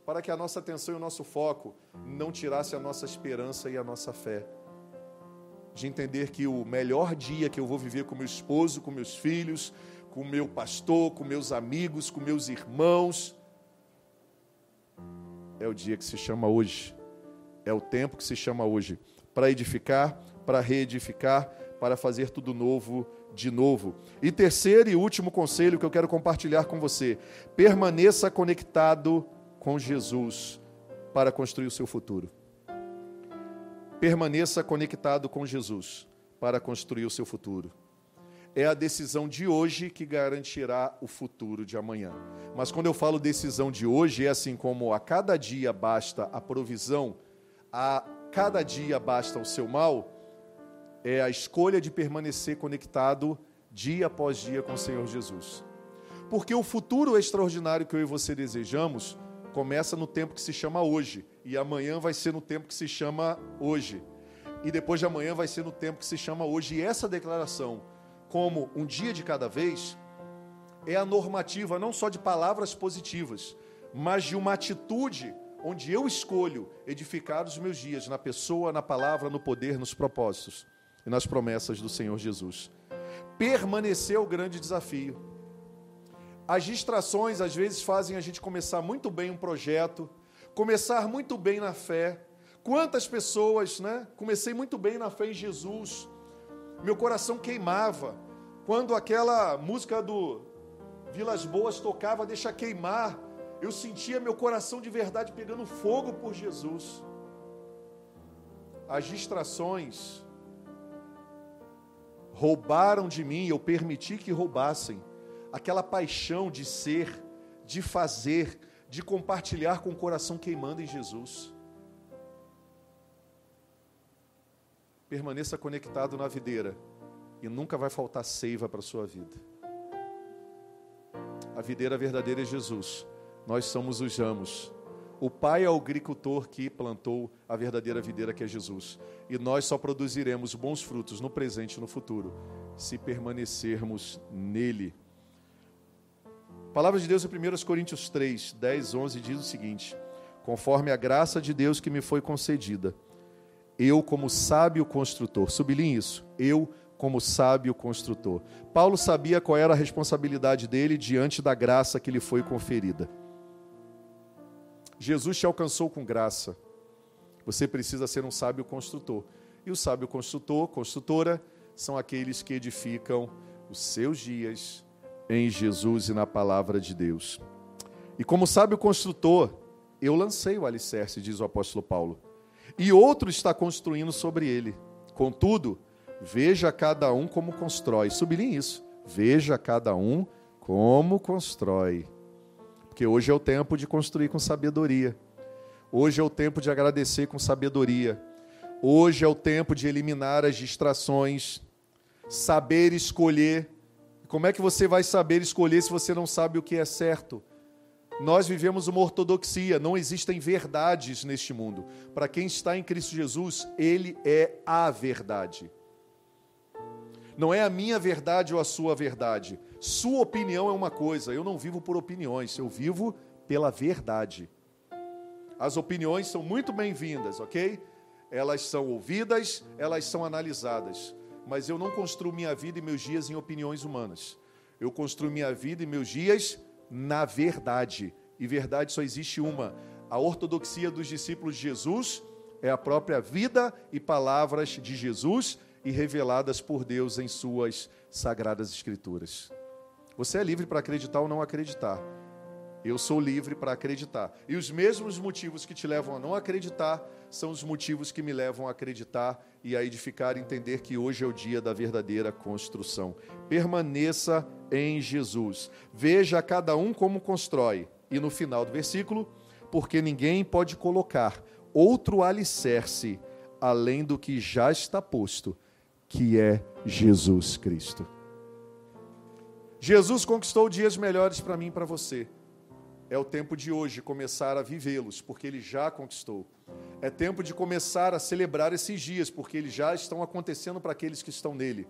para que a nossa atenção e o nosso foco não tirasse a nossa esperança e a nossa fé de entender que o melhor dia que eu vou viver com meu esposo, com meus filhos, com meu pastor, com meus amigos, com meus irmãos, é o dia que se chama hoje. É o tempo que se chama hoje. Para edificar, para reedificar, para fazer tudo novo de novo. E terceiro e último conselho que eu quero compartilhar com você: permaneça conectado com Jesus para construir o seu futuro. Permaneça conectado com Jesus para construir o seu futuro. É a decisão de hoje que garantirá o futuro de amanhã. Mas quando eu falo decisão de hoje, é assim como a cada dia basta a provisão, a cada dia basta o seu mal, é a escolha de permanecer conectado dia após dia com o Senhor Jesus. Porque o futuro extraordinário que eu e você desejamos Começa no tempo que se chama hoje, e amanhã vai ser no tempo que se chama hoje. E depois de amanhã vai ser no tempo que se chama hoje. E essa declaração, como um dia de cada vez, é a normativa não só de palavras positivas, mas de uma atitude onde eu escolho edificar os meus dias na pessoa, na palavra, no poder, nos propósitos e nas promessas do Senhor Jesus. Permanecer é o grande desafio. As distrações às vezes fazem a gente começar muito bem um projeto, começar muito bem na fé. Quantas pessoas, né? Comecei muito bem na fé em Jesus. Meu coração queimava quando aquela música do Vilas Boas tocava Deixa queimar. Eu sentia meu coração de verdade pegando fogo por Jesus. As distrações roubaram de mim, eu permiti que roubassem aquela paixão de ser, de fazer, de compartilhar com o coração queimando em Jesus. Permaneça conectado na videira e nunca vai faltar seiva para a sua vida. A videira verdadeira é Jesus. Nós somos os ramos. O Pai é o agricultor que plantou a verdadeira videira que é Jesus. E nós só produziremos bons frutos no presente e no futuro se permanecermos nele. Palavra de Deus em 1 Coríntios 3, 10, 11 diz o seguinte: Conforme a graça de Deus que me foi concedida, eu, como sábio construtor, sublinhe isso, eu, como sábio construtor. Paulo sabia qual era a responsabilidade dele diante da graça que lhe foi conferida. Jesus te alcançou com graça. Você precisa ser um sábio construtor. E o sábio construtor, construtora, são aqueles que edificam os seus dias em Jesus e na palavra de Deus. E como sábio construtor, eu lancei o alicerce, diz o apóstolo Paulo, e outro está construindo sobre ele. Contudo, veja cada um como constrói. Sublinhe isso. Veja cada um como constrói. Porque hoje é o tempo de construir com sabedoria. Hoje é o tempo de agradecer com sabedoria. Hoje é o tempo de eliminar as distrações, saber escolher. Como é que você vai saber escolher se você não sabe o que é certo? Nós vivemos uma ortodoxia, não existem verdades neste mundo. Para quem está em Cristo Jesus, Ele é a verdade. Não é a minha verdade ou a sua verdade. Sua opinião é uma coisa, eu não vivo por opiniões, eu vivo pela verdade. As opiniões são muito bem-vindas, ok? Elas são ouvidas, elas são analisadas. Mas eu não construo minha vida e meus dias em opiniões humanas. Eu construo minha vida e meus dias na verdade. E verdade só existe uma. A ortodoxia dos discípulos de Jesus é a própria vida e palavras de Jesus e reveladas por Deus em suas sagradas escrituras. Você é livre para acreditar ou não acreditar. Eu sou livre para acreditar. E os mesmos motivos que te levam a não acreditar são os motivos que me levam a acreditar e a edificar e entender que hoje é o dia da verdadeira construção. Permaneça em Jesus. Veja cada um como constrói. E no final do versículo, porque ninguém pode colocar outro alicerce além do que já está posto, que é Jesus Cristo. Jesus conquistou dias melhores para mim e para você. É o tempo de hoje começar a vivê-los, porque ele já conquistou. É tempo de começar a celebrar esses dias, porque eles já estão acontecendo para aqueles que estão nele.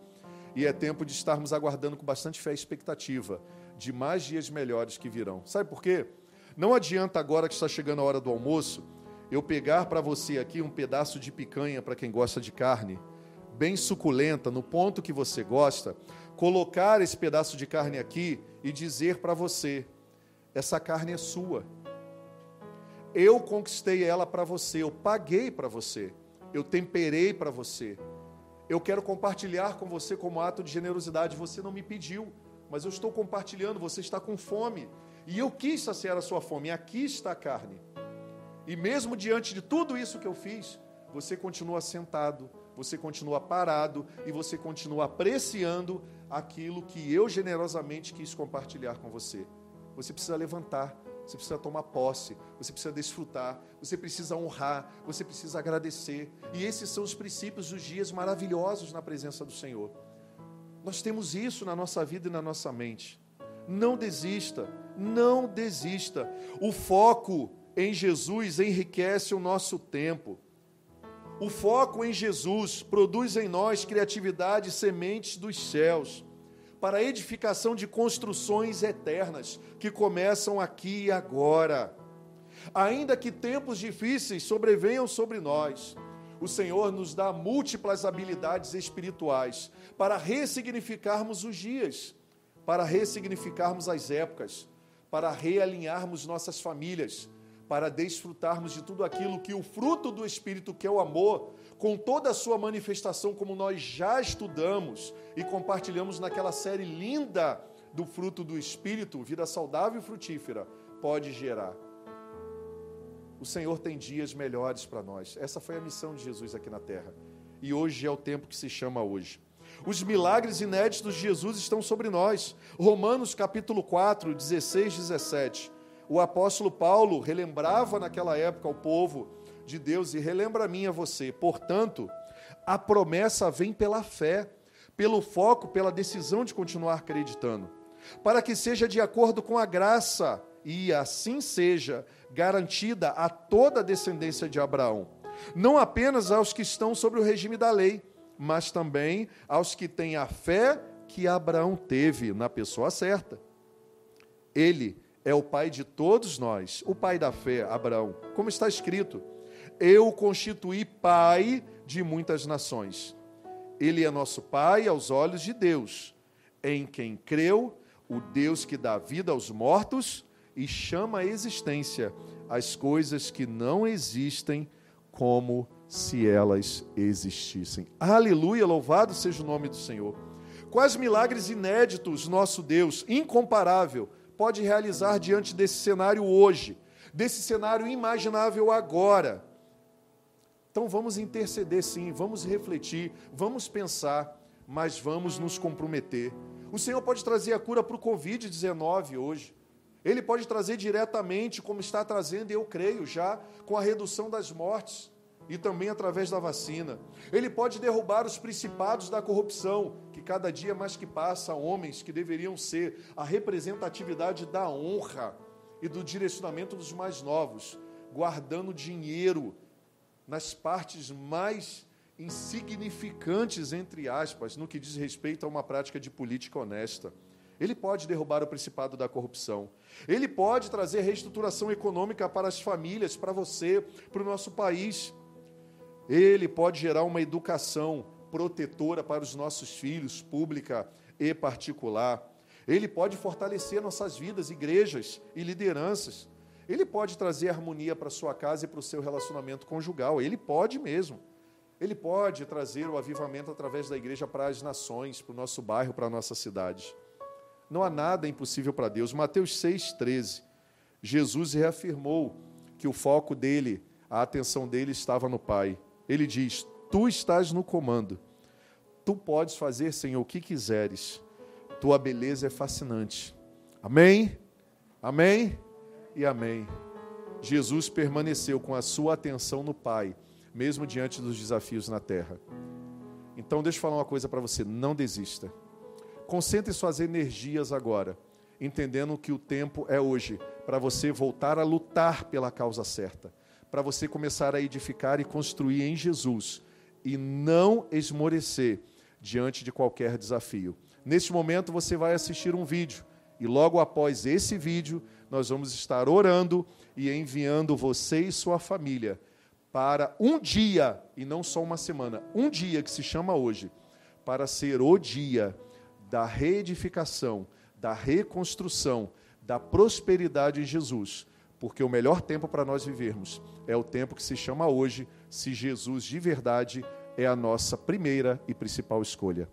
E é tempo de estarmos aguardando com bastante fé e expectativa de mais dias melhores que virão. Sabe por quê? Não adianta agora que está chegando a hora do almoço, eu pegar para você aqui um pedaço de picanha para quem gosta de carne, bem suculenta, no ponto que você gosta, colocar esse pedaço de carne aqui e dizer para você: essa carne é sua. Eu conquistei ela para você, eu paguei para você, eu temperei para você. Eu quero compartilhar com você como ato de generosidade. Você não me pediu, mas eu estou compartilhando. Você está com fome e eu quis saciar a sua fome. E aqui está a carne. E mesmo diante de tudo isso que eu fiz, você continua sentado, você continua parado e você continua apreciando aquilo que eu generosamente quis compartilhar com você. Você precisa levantar, você precisa tomar posse, você precisa desfrutar, você precisa honrar, você precisa agradecer. E esses são os princípios dos dias maravilhosos na presença do Senhor. Nós temos isso na nossa vida e na nossa mente. Não desista, não desista. O foco em Jesus enriquece o nosso tempo. O foco em Jesus produz em nós criatividade sementes dos céus para a edificação de construções eternas que começam aqui e agora. Ainda que tempos difíceis sobrevenham sobre nós, o Senhor nos dá múltiplas habilidades espirituais para ressignificarmos os dias, para ressignificarmos as épocas, para realinharmos nossas famílias, para desfrutarmos de tudo aquilo que o fruto do Espírito, que é o amor, com toda a sua manifestação, como nós já estudamos e compartilhamos naquela série linda do fruto do Espírito, vida saudável e frutífera, pode gerar. O Senhor tem dias melhores para nós. Essa foi a missão de Jesus aqui na terra. E hoje é o tempo que se chama hoje. Os milagres inéditos de Jesus estão sobre nós. Romanos capítulo 4, 16, 17. O apóstolo Paulo relembrava naquela época ao povo de Deus e relembra a mim a você. Portanto, a promessa vem pela fé, pelo foco, pela decisão de continuar acreditando, para que seja de acordo com a graça e assim seja garantida a toda a descendência de Abraão, não apenas aos que estão sobre o regime da lei, mas também aos que têm a fé que Abraão teve na pessoa certa. Ele é o pai de todos nós, o pai da fé, Abraão, como está escrito: Eu constituí pai de muitas nações. Ele é nosso pai aos olhos de Deus, em quem creu o Deus que dá vida aos mortos e chama à existência as coisas que não existem como se elas existissem. Aleluia, louvado seja o nome do Senhor. Quais milagres inéditos nosso Deus, incomparável, pode realizar diante desse cenário hoje, desse cenário imaginável agora? Então vamos interceder sim, vamos refletir, vamos pensar, mas vamos nos comprometer. O Senhor pode trazer a cura para o Covid-19 hoje. Ele pode trazer diretamente, como está trazendo, eu creio já, com a redução das mortes e também através da vacina. Ele pode derrubar os principados da corrupção, que cada dia mais que passa, homens que deveriam ser a representatividade da honra e do direcionamento dos mais novos, guardando dinheiro nas partes mais insignificantes, entre aspas, no que diz respeito a uma prática de política honesta. Ele pode derrubar o principado da corrupção. Ele pode trazer reestruturação econômica para as famílias, para você, para o nosso país. Ele pode gerar uma educação protetora para os nossos filhos, pública e particular. Ele pode fortalecer nossas vidas, igrejas e lideranças. Ele pode trazer harmonia para sua casa e para o seu relacionamento conjugal. Ele pode mesmo. Ele pode trazer o avivamento através da igreja para as nações, para o nosso bairro, para a nossa cidade. Não há nada impossível para Deus. Mateus 6,13. Jesus reafirmou que o foco dele, a atenção dele estava no Pai. Ele diz: Tu estás no comando. Tu podes fazer, Senhor, o que quiseres. Tua beleza é fascinante. Amém? Amém? E amém. Jesus permaneceu com a sua atenção no Pai, mesmo diante dos desafios na terra. Então, deixa eu falar uma coisa para você: não desista. Concentre suas energias agora, entendendo que o tempo é hoje, para você voltar a lutar pela causa certa, para você começar a edificar e construir em Jesus e não esmorecer diante de qualquer desafio. Neste momento você vai assistir um vídeo e logo após esse vídeo nós vamos estar orando e enviando você e sua família para um dia e não só uma semana, um dia que se chama hoje, para ser o dia da reedificação, da reconstrução, da prosperidade em Jesus. Porque o melhor tempo para nós vivermos é o tempo que se chama hoje, se Jesus de verdade é a nossa primeira e principal escolha.